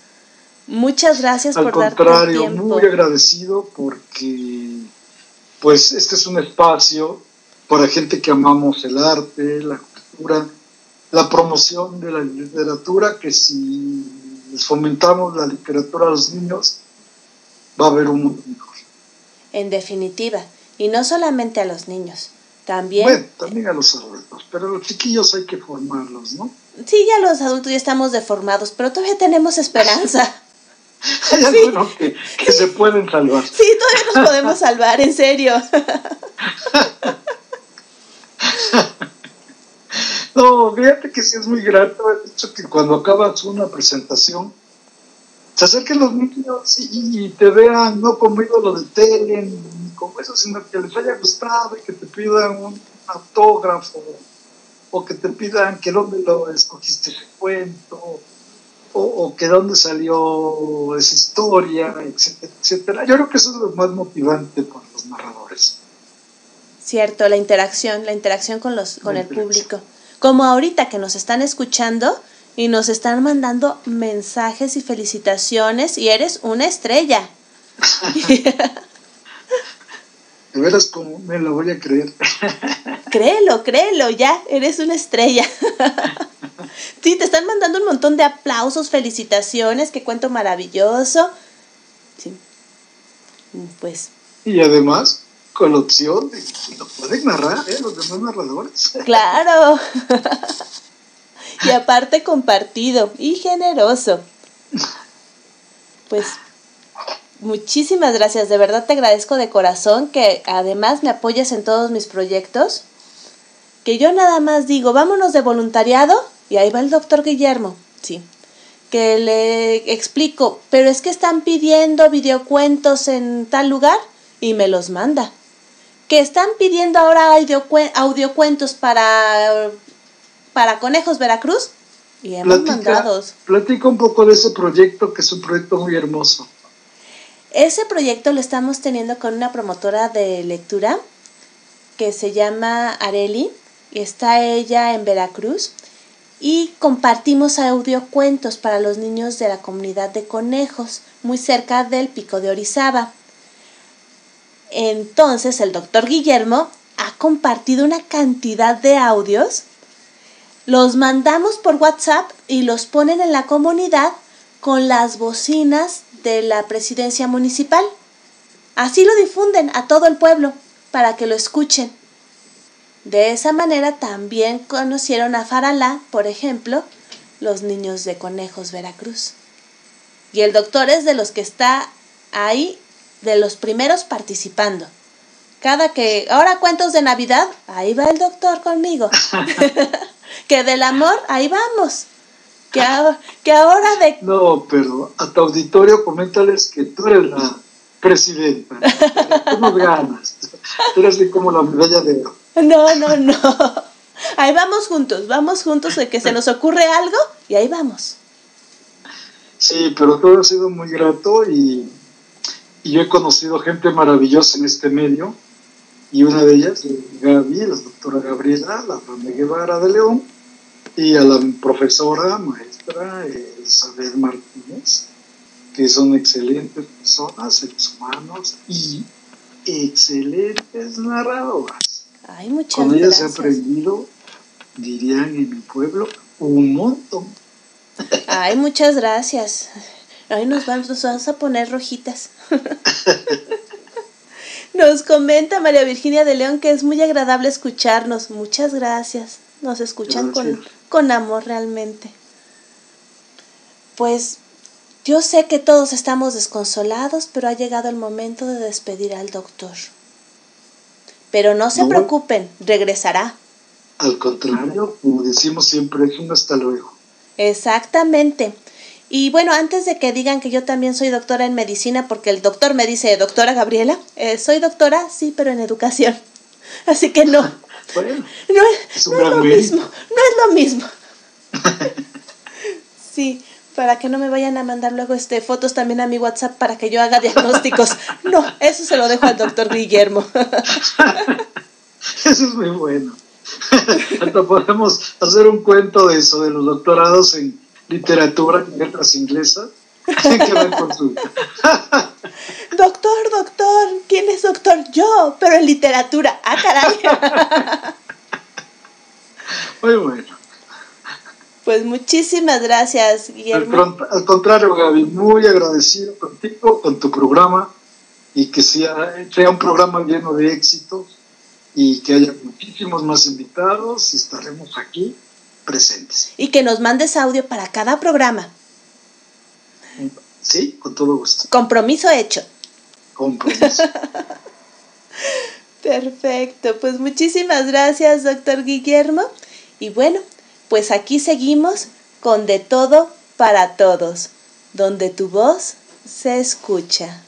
Muchas gracias Al por darte contrario, tiempo. muy agradecido porque pues este es un espacio para gente que amamos el arte, la cultura, la promoción de la literatura, que si les fomentamos la literatura a los niños, va a haber un mundo mejor. En definitiva, y no solamente a los niños, también, Bueno, también a los adultos, pero a los chiquillos hay que formarlos, ¿no? sí, ya los adultos ya estamos deformados, pero todavía tenemos esperanza. Hay algunos que, que se pueden salvar. Sí, todavía nos podemos salvar, en serio. No, fíjate que sí es muy grato el hecho que cuando acabas una presentación, se acerquen los niños y, y te vean no como ídolo de tele, ni como eso, sino que les haya gustado y que te pidan un autógrafo o que te pidan que dónde lo escogiste ese cuento o, o que dónde salió esa historia, etcétera, etcétera. Yo creo que eso es lo más motivante para los narradores. Cierto, la interacción, la interacción con los, con La el público. Como ahorita que nos están escuchando y nos están mandando mensajes y felicitaciones y eres una estrella. De veras, como me lo voy a creer. créelo, créelo, ya, eres una estrella. sí, te están mandando un montón de aplausos, felicitaciones, qué cuento maravilloso. Sí. Pues Y además, con la opción de que lo pueden narrar, ¿eh? los demás narradores. Claro. y aparte compartido y generoso. Pues muchísimas gracias, de verdad te agradezco de corazón que además me apoyes en todos mis proyectos. Que yo nada más digo, vámonos de voluntariado y ahí va el doctor Guillermo, sí. Que le explico, pero es que están pidiendo videocuentos en tal lugar y me los manda que están pidiendo ahora audiocue- audiocuentos para, para Conejos Veracruz y hemos Platica, mandado. platica un poco de ese proyecto, que es un proyecto muy hermoso. Ese proyecto lo estamos teniendo con una promotora de lectura que se llama Areli. Y está ella en Veracruz. Y compartimos audiocuentos para los niños de la comunidad de conejos muy cerca del pico de Orizaba. Entonces el doctor Guillermo ha compartido una cantidad de audios, los mandamos por WhatsApp y los ponen en la comunidad con las bocinas de la presidencia municipal. Así lo difunden a todo el pueblo para que lo escuchen. De esa manera también conocieron a Faralá, por ejemplo, los niños de Conejos Veracruz. Y el doctor es de los que está ahí, de los primeros participando. Cada que, ahora cuentos de Navidad, ahí va el doctor conmigo. que del amor, ahí vamos. Que, ahora- que ahora de No, pero a tu auditorio coméntales que tú eres la presidenta. Tú nos ganas. Tú eres como la medalla de oro. No, no, no. Ahí vamos juntos, vamos juntos de que se nos ocurre algo y ahí vamos. Sí, pero todo ha sido muy grato y, y yo he conocido gente maravillosa en este medio y una de ellas, Gaby, la doctora Gabriela, la Rame Guevara de León, y a la profesora, maestra eh, Isabel Martínez, que son excelentes personas, seres humanos y excelentes narradoras. Ay, muchas Con ellas he gracias. aprendido, dirían en mi pueblo, un montón. Ay, muchas gracias. Ay, nos vamos, nos vamos a poner rojitas. Nos comenta María Virginia de León que es muy agradable escucharnos. Muchas gracias. Nos escuchan Gracias. con amor realmente. Pues yo sé que todos estamos desconsolados, pero ha llegado el momento de despedir al doctor. Pero no se No. preocupen, regresará. Al contrario, como decimos siempre, es un hasta luego. Exactamente. Y bueno, antes de que digan que yo también soy doctora en medicina, porque el doctor me dice, doctora Gabriela, eh, soy doctora, sí, pero en educación. Así que no, Bueno, no, es- no es lo mismo, no es lo mismo. Sí, para que no me vayan a mandar luego este fotos también a mi WhatsApp para que yo haga diagnósticos. No, eso se lo dejo al doctor Guillermo. eso es muy bueno. Hasta podemos hacer un cuento de eso, de los doctorados en literatura y letras inglesas. Que. Doctor, doctor, ¿quién es doctor? Yo, pero en literatura. Ah, caray. Muy bueno. Pues muchísimas gracias, Guillermo. al contrario, Gaby, muy agradecido contigo, con tu programa y que sea, sea un programa lleno de éxitos y que haya muchísimos más invitados y estaremos aquí presentes. Y que nos mandes audio para cada programa. Sí, con todo gusto. Compromiso hecho. Compromiso. Perfecto, pues muchísimas gracias, doctor Guillermo. Y bueno, pues aquí seguimos con De todo para todos, donde tu voz se escucha.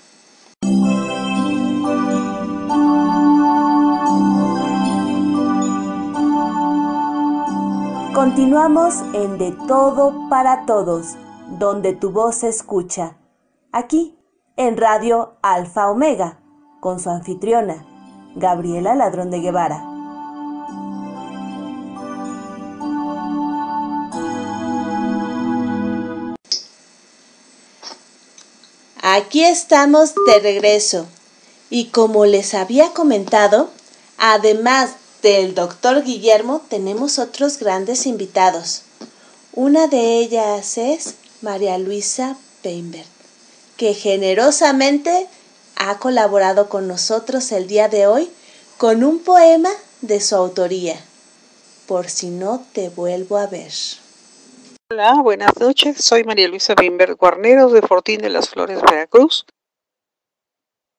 Continuamos en De Todo para Todos, donde tu voz se escucha. Aquí, en Radio Alfa Omega, con su anfitriona, Gabriela Ladrón de Guevara. Aquí estamos de regreso y como les había comentado, además del doctor Guillermo tenemos otros grandes invitados. Una de ellas es María Luisa Peinberg, que generosamente ha colaborado con nosotros el día de hoy con un poema de su autoría, Por si no te vuelvo a ver. Hola, buenas noches. Soy María Luisa Bimber Guarneros de Fortín de las Flores, Veracruz.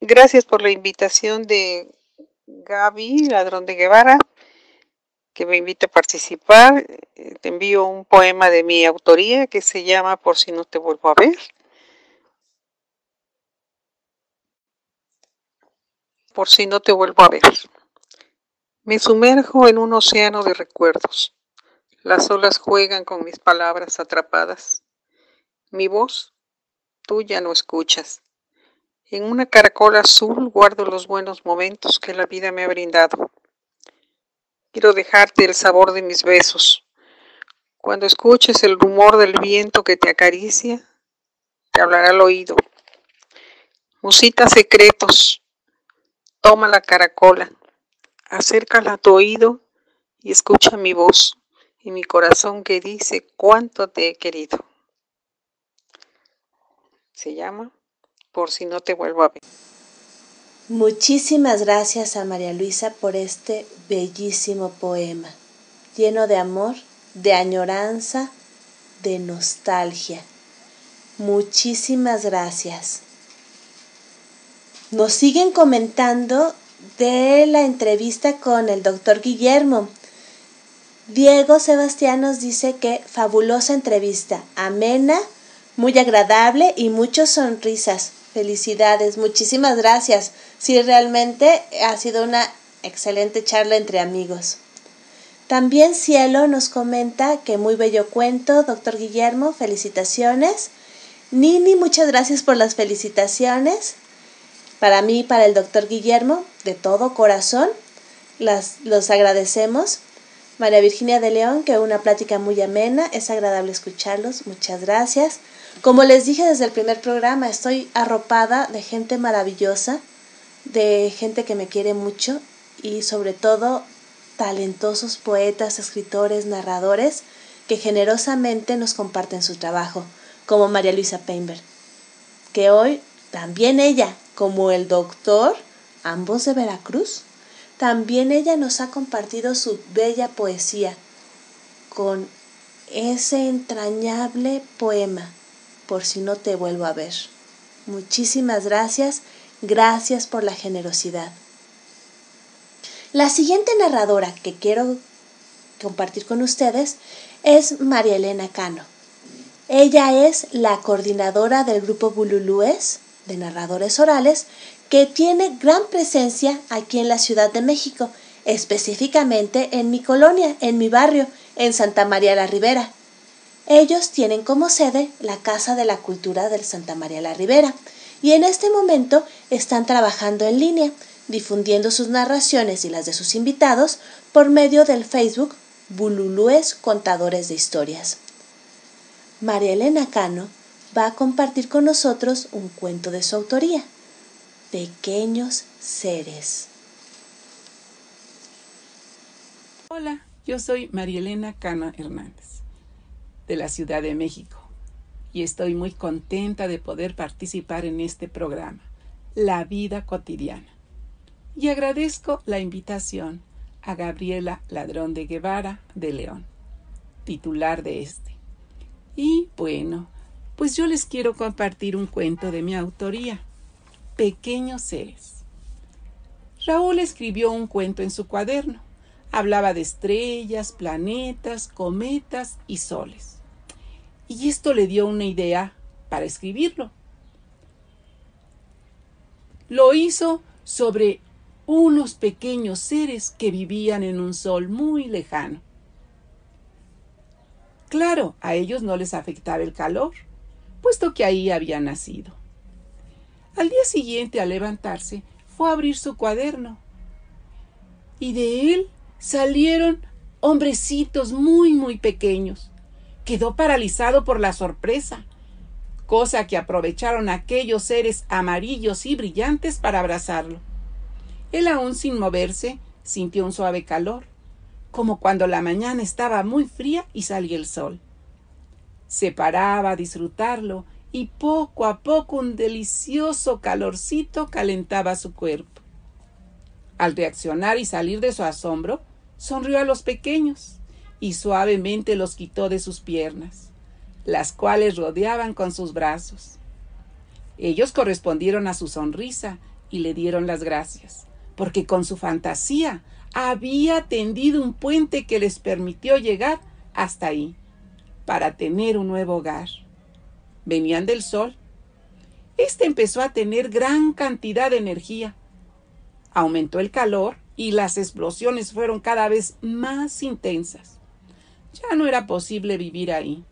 Gracias por la invitación de Gaby, ladrón de Guevara, que me invita a participar. Eh, Te envío un poema de mi autoría que se llama Por si no te vuelvo a ver. Por si no te vuelvo a ver. Me sumerjo en un océano de recuerdos. Las olas juegan con mis palabras atrapadas. Mi voz, tú ya no escuchas. En una caracola azul guardo los buenos momentos que la vida me ha brindado. Quiero dejarte el sabor de mis besos. Cuando escuches el rumor del viento que te acaricia, te hablará al oído. Musita secretos. Toma la caracola, acércala a tu oído y escucha mi voz y mi corazón que dice cuánto te he querido. Se llama Por si no te vuelvo a ver. Muchísimas gracias a María Luisa por este bellísimo poema, lleno de amor, de añoranza, de nostalgia. Muchísimas gracias. Nos siguen comentando de la entrevista con el doctor Guillermo. Diego Sebastián nos dice que fabulosa entrevista, amena, muy agradable y muchas sonrisas. Felicidades, muchísimas gracias. Sí, realmente ha sido una excelente charla entre amigos. También Cielo nos comenta que muy bello cuento, doctor Guillermo, felicitaciones. Nini, muchas gracias por las felicitaciones. Para mí y para el doctor Guillermo, de todo corazón, las, los agradecemos. María Virginia de León, que una plática muy amena, es agradable escucharlos, muchas gracias. Como les dije desde el primer programa, estoy arropada de gente maravillosa, de gente que me quiere mucho y sobre todo talentosos poetas, escritores, narradores que generosamente nos comparten su trabajo, como María Luisa Peinberg, que hoy también ella, como el doctor, ambos de Veracruz, también ella nos ha compartido su bella poesía con ese entrañable poema, por si no te vuelvo a ver. Muchísimas gracias, gracias por la generosidad. La siguiente narradora que quiero compartir con ustedes es María Elena Cano. Ella es la coordinadora del grupo Bululúes de narradores orales que tiene gran presencia aquí en la Ciudad de México, específicamente en mi colonia, en mi barrio, en Santa María la Ribera. Ellos tienen como sede la Casa de la Cultura del Santa María la Ribera y en este momento están trabajando en línea, difundiendo sus narraciones y las de sus invitados por medio del Facebook Bululúes Contadores de Historias. María Elena Cano va a compartir con nosotros un cuento de su autoría, Pequeños Seres. Hola, yo soy Marielena Cano Hernández, de la Ciudad de México, y estoy muy contenta de poder participar en este programa, La Vida Cotidiana. Y agradezco la invitación a Gabriela Ladrón de Guevara de León, titular de este. Y bueno, pues yo les quiero compartir un cuento de mi autoría, Pequeños Seres. Raúl escribió un cuento en su cuaderno, Hablaba de estrellas, planetas, cometas y soles. Y esto le dio una idea para escribirlo. Lo hizo sobre unos pequeños seres que vivían en un sol muy lejano. Claro, a ellos no les afectaba el calor, puesto que ahí había nacido. Al día siguiente, al levantarse, fue a abrir su cuaderno. Y de él salieron hombrecitos muy, muy pequeños. Quedó paralizado por la sorpresa, cosa que aprovecharon aquellos seres amarillos y brillantes para abrazarlo. Él aún sin moverse sintió un suave calor, como cuando la mañana estaba muy fría y salía el sol. Se paraba a disfrutarlo y poco a poco un delicioso calorcito calentaba su cuerpo. Al reaccionar y salir de su asombro, sonrió a los pequeños y suavemente los quitó de sus piernas, las cuales rodeaban con sus brazos. Ellos correspondieron a su sonrisa y le dieron las gracias porque con su fantasía había tendido un puente que les permitió llegar hasta ahí, para tener un nuevo hogar. Venían del sol. Este empezó a tener gran cantidad de energía. Aumentó el calor y las explosiones fueron cada vez más intensas. Ya no era posible vivir ahí.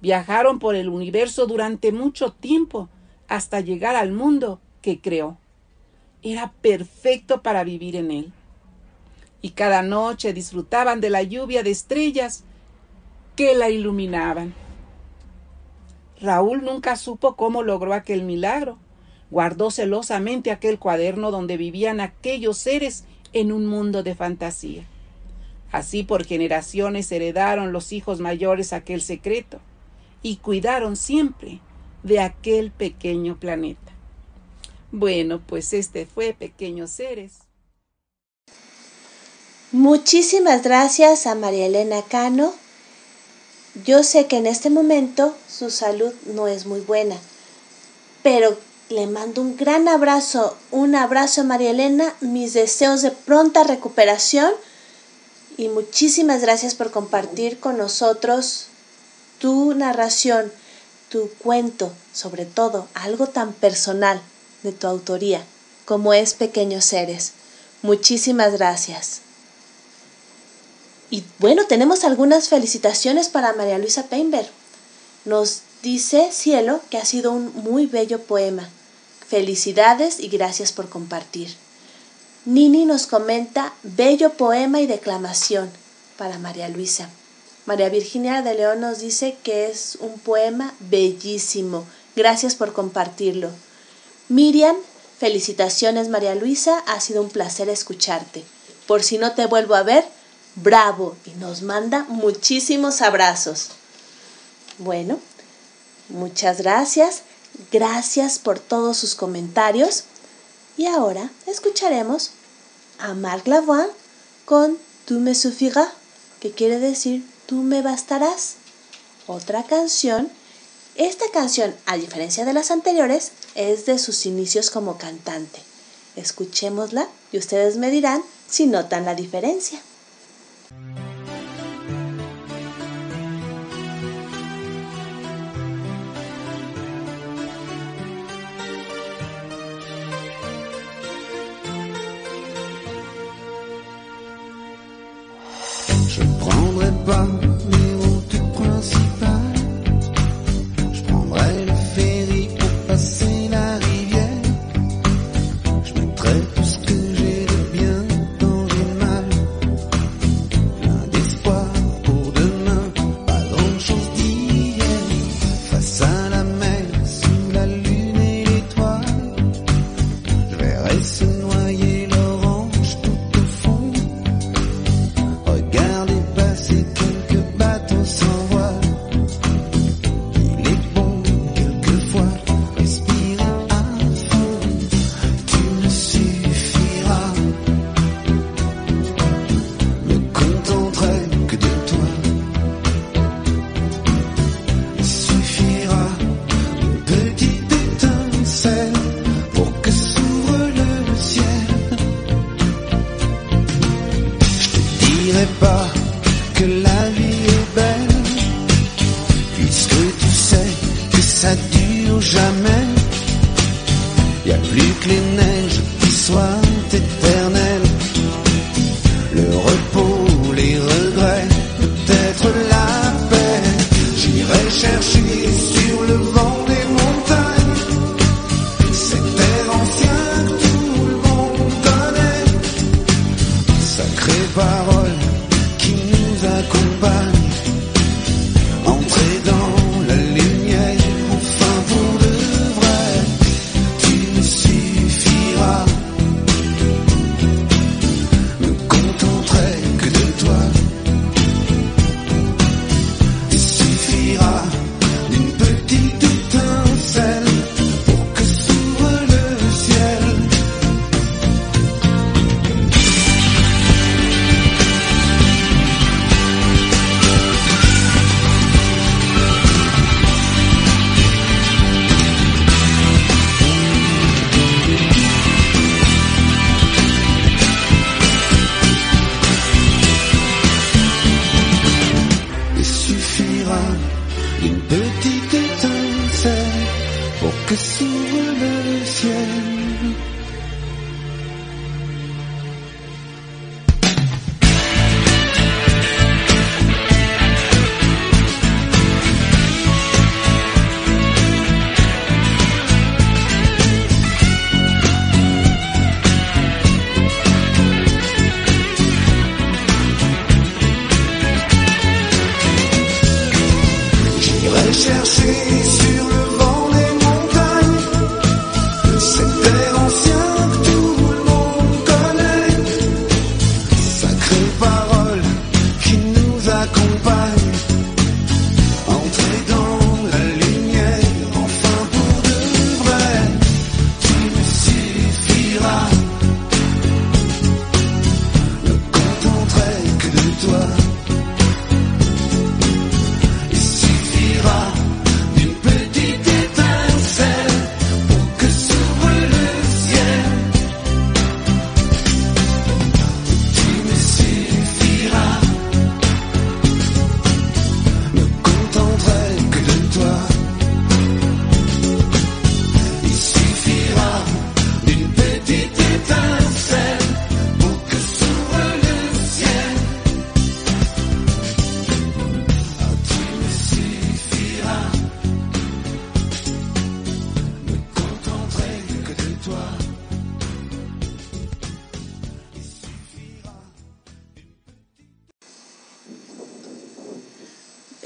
Viajaron por el universo durante mucho tiempo hasta llegar al mundo que creó era perfecto para vivir en él. Y cada noche disfrutaban de la lluvia de estrellas que la iluminaban. Raúl nunca supo cómo logró aquel milagro. Guardó celosamente aquel cuaderno donde vivían aquellos seres en un mundo de fantasía. Así por generaciones heredaron los hijos mayores aquel secreto y cuidaron siempre de aquel pequeño planeta. Bueno, pues este fue Pequeños Seres. Muchísimas gracias a María Elena Cano. Yo sé que en este momento su salud no es muy buena, pero le mando un gran abrazo, un abrazo a María Elena, mis deseos de pronta recuperación y muchísimas gracias por compartir con nosotros tu narración, tu cuento, sobre todo algo tan personal de tu autoría, como es Pequeños Seres. Muchísimas gracias. Y bueno, tenemos algunas felicitaciones para María Luisa Peinberg. Nos dice Cielo que ha sido un muy bello poema. Felicidades y gracias por compartir. Nini nos comenta bello poema y declamación para María Luisa. María Virginia de León nos dice que es un poema bellísimo. Gracias por compartirlo. Miriam, felicitaciones María Luisa, ha sido un placer escucharte. Por si no te vuelvo a ver, bravo y nos manda muchísimos abrazos. Bueno, muchas gracias, gracias por todos sus comentarios y ahora escucharemos a Marc Lavoine con Tu me suffiras, que quiere decir Tú me bastarás. Otra canción esta canción, a diferencia de las anteriores, es de sus inicios como cantante. Escuchémosla y ustedes me dirán si notan la diferencia.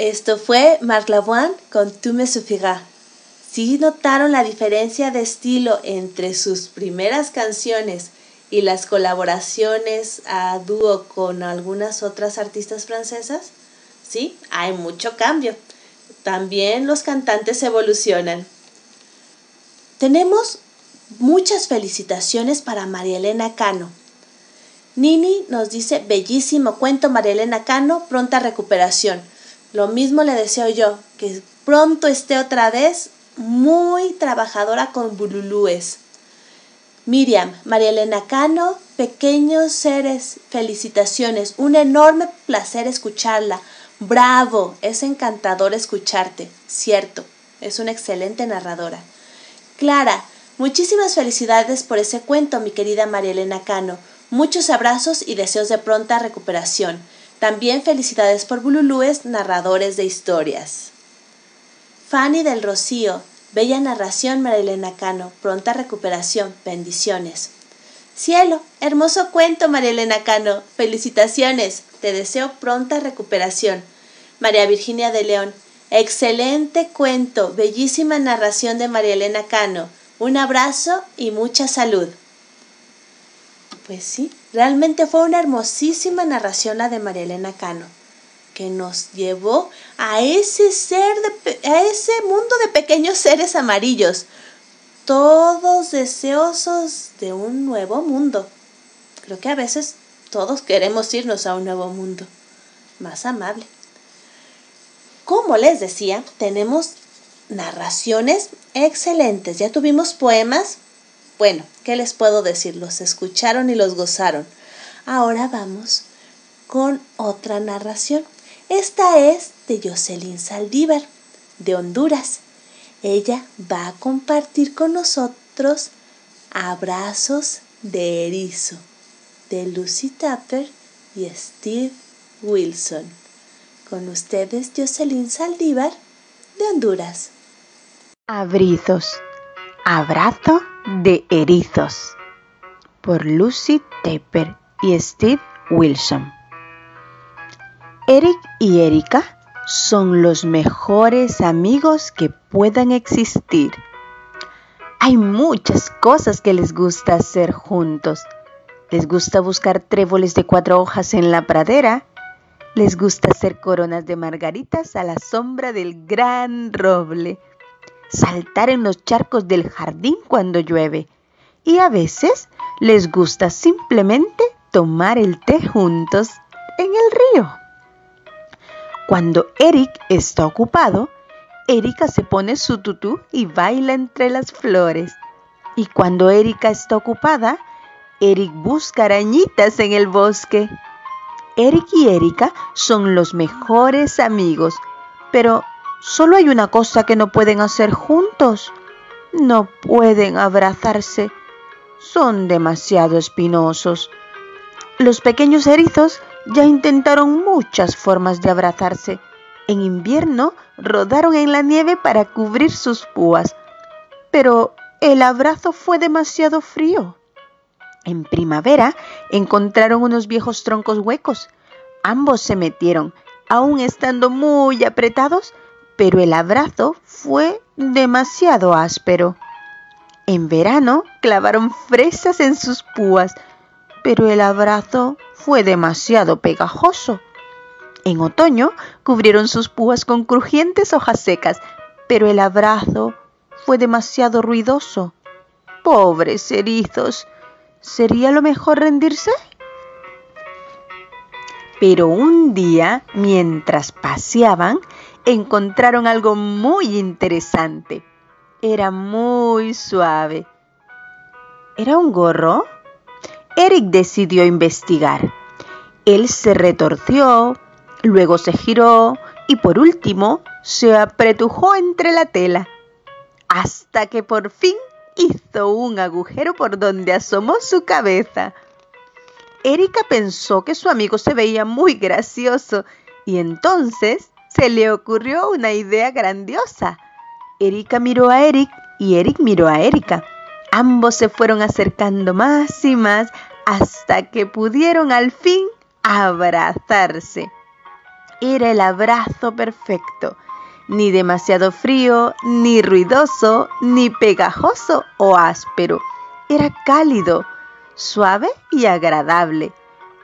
Esto fue Marc Lavoine con Tu me suffira. ¿Sí notaron la diferencia de estilo entre sus primeras canciones y las colaboraciones a dúo con algunas otras artistas francesas? Sí, hay mucho cambio. También los cantantes evolucionan. Tenemos muchas felicitaciones para María Elena Cano. Nini nos dice, bellísimo cuento María Elena Cano, pronta recuperación. Lo mismo le deseo yo, que pronto esté otra vez muy trabajadora con bululúes. Miriam, María Elena Cano, pequeños seres, felicitaciones, un enorme placer escucharla. Bravo, es encantador escucharte, cierto, es una excelente narradora. Clara, muchísimas felicidades por ese cuento, mi querida María Elena Cano. Muchos abrazos y deseos de pronta recuperación. También felicidades por Bululúes, narradores de historias. Fanny del Rocío, bella narración María Elena Cano, pronta recuperación, bendiciones. Cielo, hermoso cuento María Elena Cano, felicitaciones, te deseo pronta recuperación. María Virginia de León, excelente cuento, bellísima narración de María Elena Cano, un abrazo y mucha salud. Pues sí, realmente fue una hermosísima narración la de María Elena Cano, que nos llevó a ese ser de, a ese mundo de pequeños seres amarillos, todos deseosos de un nuevo mundo. Creo que a veces todos queremos irnos a un nuevo mundo, más amable. Como les decía, tenemos narraciones excelentes. Ya tuvimos poemas. Bueno, ¿qué les puedo decir? Los escucharon y los gozaron. Ahora vamos con otra narración. Esta es de Jocelyn Saldívar, de Honduras. Ella va a compartir con nosotros Abrazos de Erizo, de Lucy Tapper y Steve Wilson. Con ustedes, Jocelyn Saldívar, de Honduras. Abrizos. Abrazo de erizos. Por Lucy Tapper y Steve Wilson. Eric y Erika son los mejores amigos que puedan existir. Hay muchas cosas que les gusta hacer juntos. Les gusta buscar tréboles de cuatro hojas en la pradera. Les gusta hacer coronas de margaritas a la sombra del gran roble. Saltar en los charcos del jardín cuando llueve. Y a veces les gusta simplemente tomar el té juntos en el río. Cuando Eric está ocupado, Erika se pone su tutú y baila entre las flores. Y cuando Erika está ocupada, Eric busca arañitas en el bosque. Eric y Erika son los mejores amigos, pero solo hay una cosa que no pueden hacer juntos. No pueden abrazarse. Son demasiado espinosos. Los pequeños erizos ya intentaron muchas formas de abrazarse, en invierno rodaron en la nieve para cubrir sus púas, pero el abrazo fue demasiado frío. En primavera encontraron unos viejos troncos huecos. Ambos se metieron, aún estando muy apretados, pero el abrazo fue demasiado áspero. En verano clavaron fresas en sus púas, pero el abrazo fue demasiado pegajoso. En otoño cubrieron sus púas con crujientes hojas secas, pero el abrazo fue demasiado ruidoso. Pobres erizos, ¿sería lo mejor rendirse? Pero un día, mientras paseaban, encontraron algo muy interesante. Era muy suave. ¿Era un gorro? Eric decidió investigar. Él se retorció, Luego se giró y por último se apretujó entre la tela, hasta que por fin hizo un agujero por donde asomó su cabeza. Erika pensó que su amigo se veía muy gracioso y entonces se le ocurrió una idea grandiosa. Erika miró a Eric y Eric miró a Erika. Ambos se fueron acercando más y más hasta que pudieron al fin abrazarse era el abrazo perfecto, ni demasiado frío, ni ruidoso, ni pegajoso o áspero. Era cálido, suave y agradable.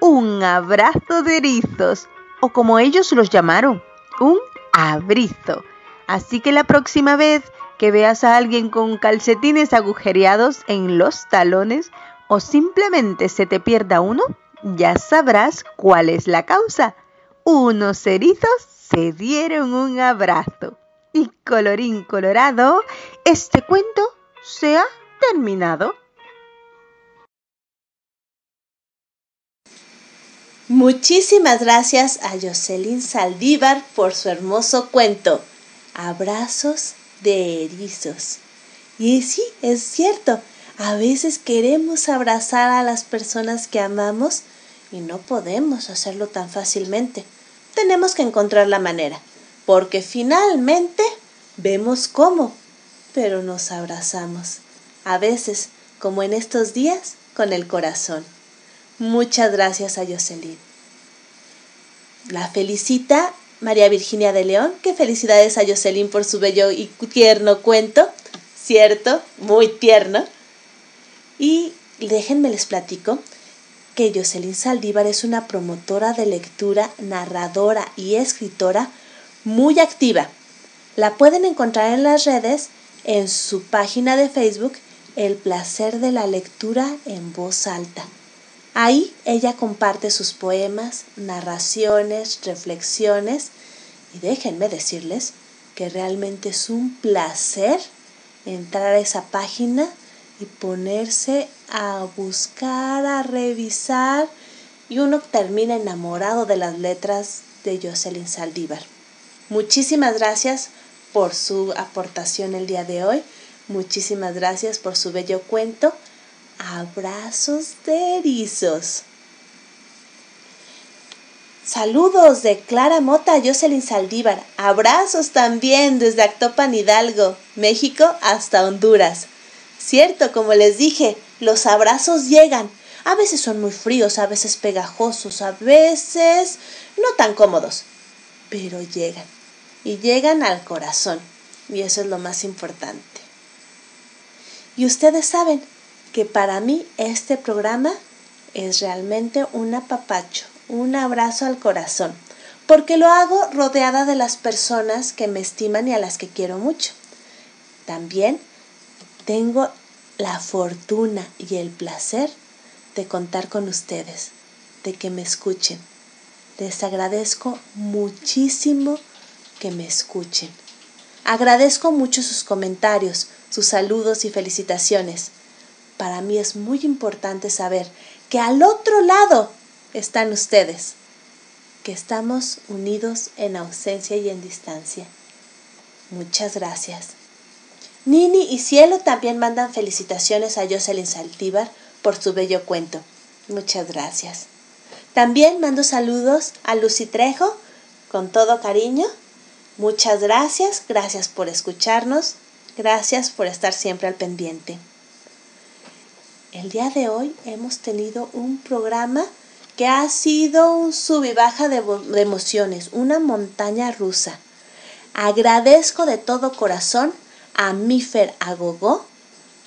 Un abrazo de erizos, o como ellos los llamaron, un abrizo. Así que la próxima vez que veas a alguien con calcetines agujereados en los talones o simplemente se te pierda uno, ya sabrás cuál es la causa unos erizos se dieron un abrazo. Y colorín colorado, este cuento se ha terminado. Muchísimas gracias a Jocelyn Saldívar por su hermoso cuento. Abrazos de erizos. Y sí, es cierto, a veces queremos abrazar a las personas que amamos y no podemos hacerlo tan fácilmente tenemos que encontrar la manera, porque finalmente vemos cómo, pero nos abrazamos, a veces, como en estos días, con el corazón. Muchas gracias a Jocelyn. La felicita María Virginia de León, que felicidades a Jocelyn por su bello y tierno cuento, cierto, muy tierno. Y déjenme les platico que Jocelyn Saldívar es una promotora de lectura, narradora y escritora muy activa. La pueden encontrar en las redes, en su página de Facebook, El placer de la lectura en voz alta. Ahí ella comparte sus poemas, narraciones, reflexiones y déjenme decirles que realmente es un placer entrar a esa página y ponerse a buscar, a revisar y uno termina enamorado de las letras de Jocelyn Saldívar. Muchísimas gracias por su aportación el día de hoy. Muchísimas gracias por su bello cuento. Abrazos de erizos. Saludos de Clara Mota, Jocelyn Saldívar. Abrazos también desde Actopan Hidalgo, México hasta Honduras. Cierto, como les dije, los abrazos llegan. A veces son muy fríos, a veces pegajosos, a veces no tan cómodos, pero llegan. Y llegan al corazón. Y eso es lo más importante. Y ustedes saben que para mí este programa es realmente un apapacho un abrazo al corazón, porque lo hago rodeada de las personas que me estiman y a las que quiero mucho. También tengo la fortuna y el placer de contar con ustedes, de que me escuchen. Les agradezco muchísimo que me escuchen. Agradezco mucho sus comentarios, sus saludos y felicitaciones. Para mí es muy importante saber que al otro lado están ustedes, que estamos unidos en ausencia y en distancia. Muchas gracias. Nini y Cielo también mandan felicitaciones a Jocelyn Saltívar por su bello cuento. Muchas gracias. También mando saludos a Lucy Trejo con todo cariño. Muchas gracias, gracias por escucharnos, gracias por estar siempre al pendiente. El día de hoy hemos tenido un programa que ha sido un sub y baja de, emociones, una montaña rusa. Agradezco de todo corazón a Mifer Agogó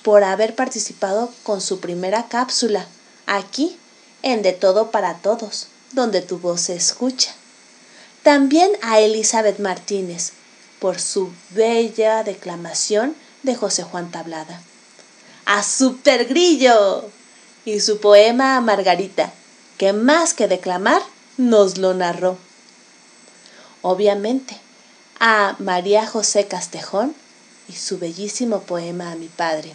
por haber participado con su primera cápsula aquí en De Todo para Todos, donde tu voz se escucha. También a Elizabeth Martínez por su bella declamación de José Juan Tablada. A Super Grillo y su poema a Margarita que más que declamar nos lo narró. Obviamente, a María José Castejón y su bellísimo poema a mi padre.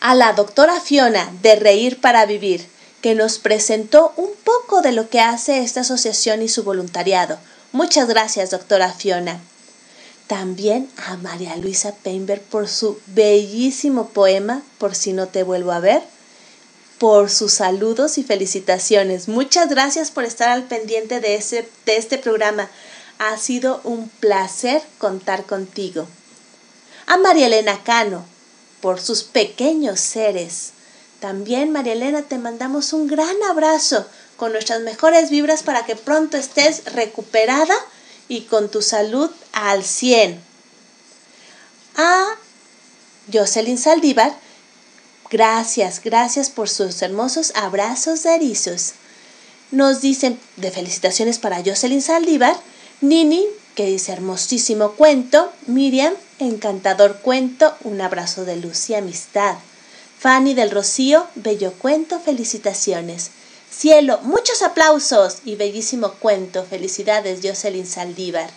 A la doctora Fiona de Reír para Vivir, que nos presentó un poco de lo que hace esta asociación y su voluntariado. Muchas gracias, doctora Fiona. También a María Luisa Peinberg por su bellísimo poema Por si no te vuelvo a ver por sus saludos y felicitaciones. Muchas gracias por estar al pendiente de, ese, de este programa. Ha sido un placer contar contigo. A María Elena Cano, por sus pequeños seres. También, María Elena, te mandamos un gran abrazo con nuestras mejores vibras para que pronto estés recuperada y con tu salud al 100. A Jocelyn Saldívar, Gracias, gracias por sus hermosos abrazos de erizos. Nos dicen de felicitaciones para Jocelyn Saldívar, Nini, que dice hermosísimo cuento, Miriam, encantador cuento, un abrazo de luz y amistad. Fanny del Rocío, bello cuento, felicitaciones. Cielo, muchos aplausos y bellísimo cuento, felicidades Jocelyn Saldívar.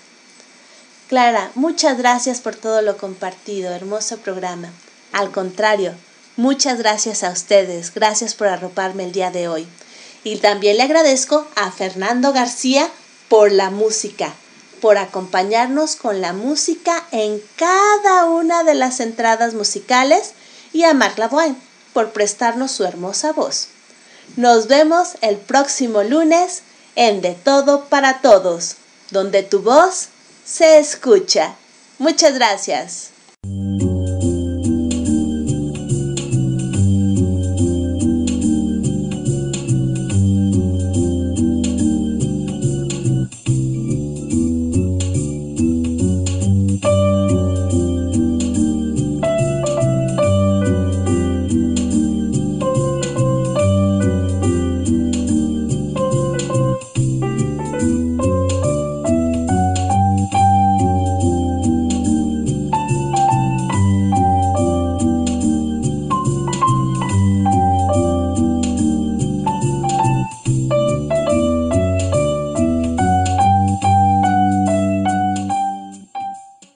Clara, muchas gracias por todo lo compartido, hermoso programa. Al contrario, Muchas gracias a ustedes, gracias por arroparme el día de hoy. Y también le agradezco a Fernando García por la música, por acompañarnos con la música en cada una de las entradas musicales y a Marc Lavoine por prestarnos su hermosa voz. Nos vemos el próximo lunes en De Todo para Todos, donde tu voz se escucha. Muchas gracias.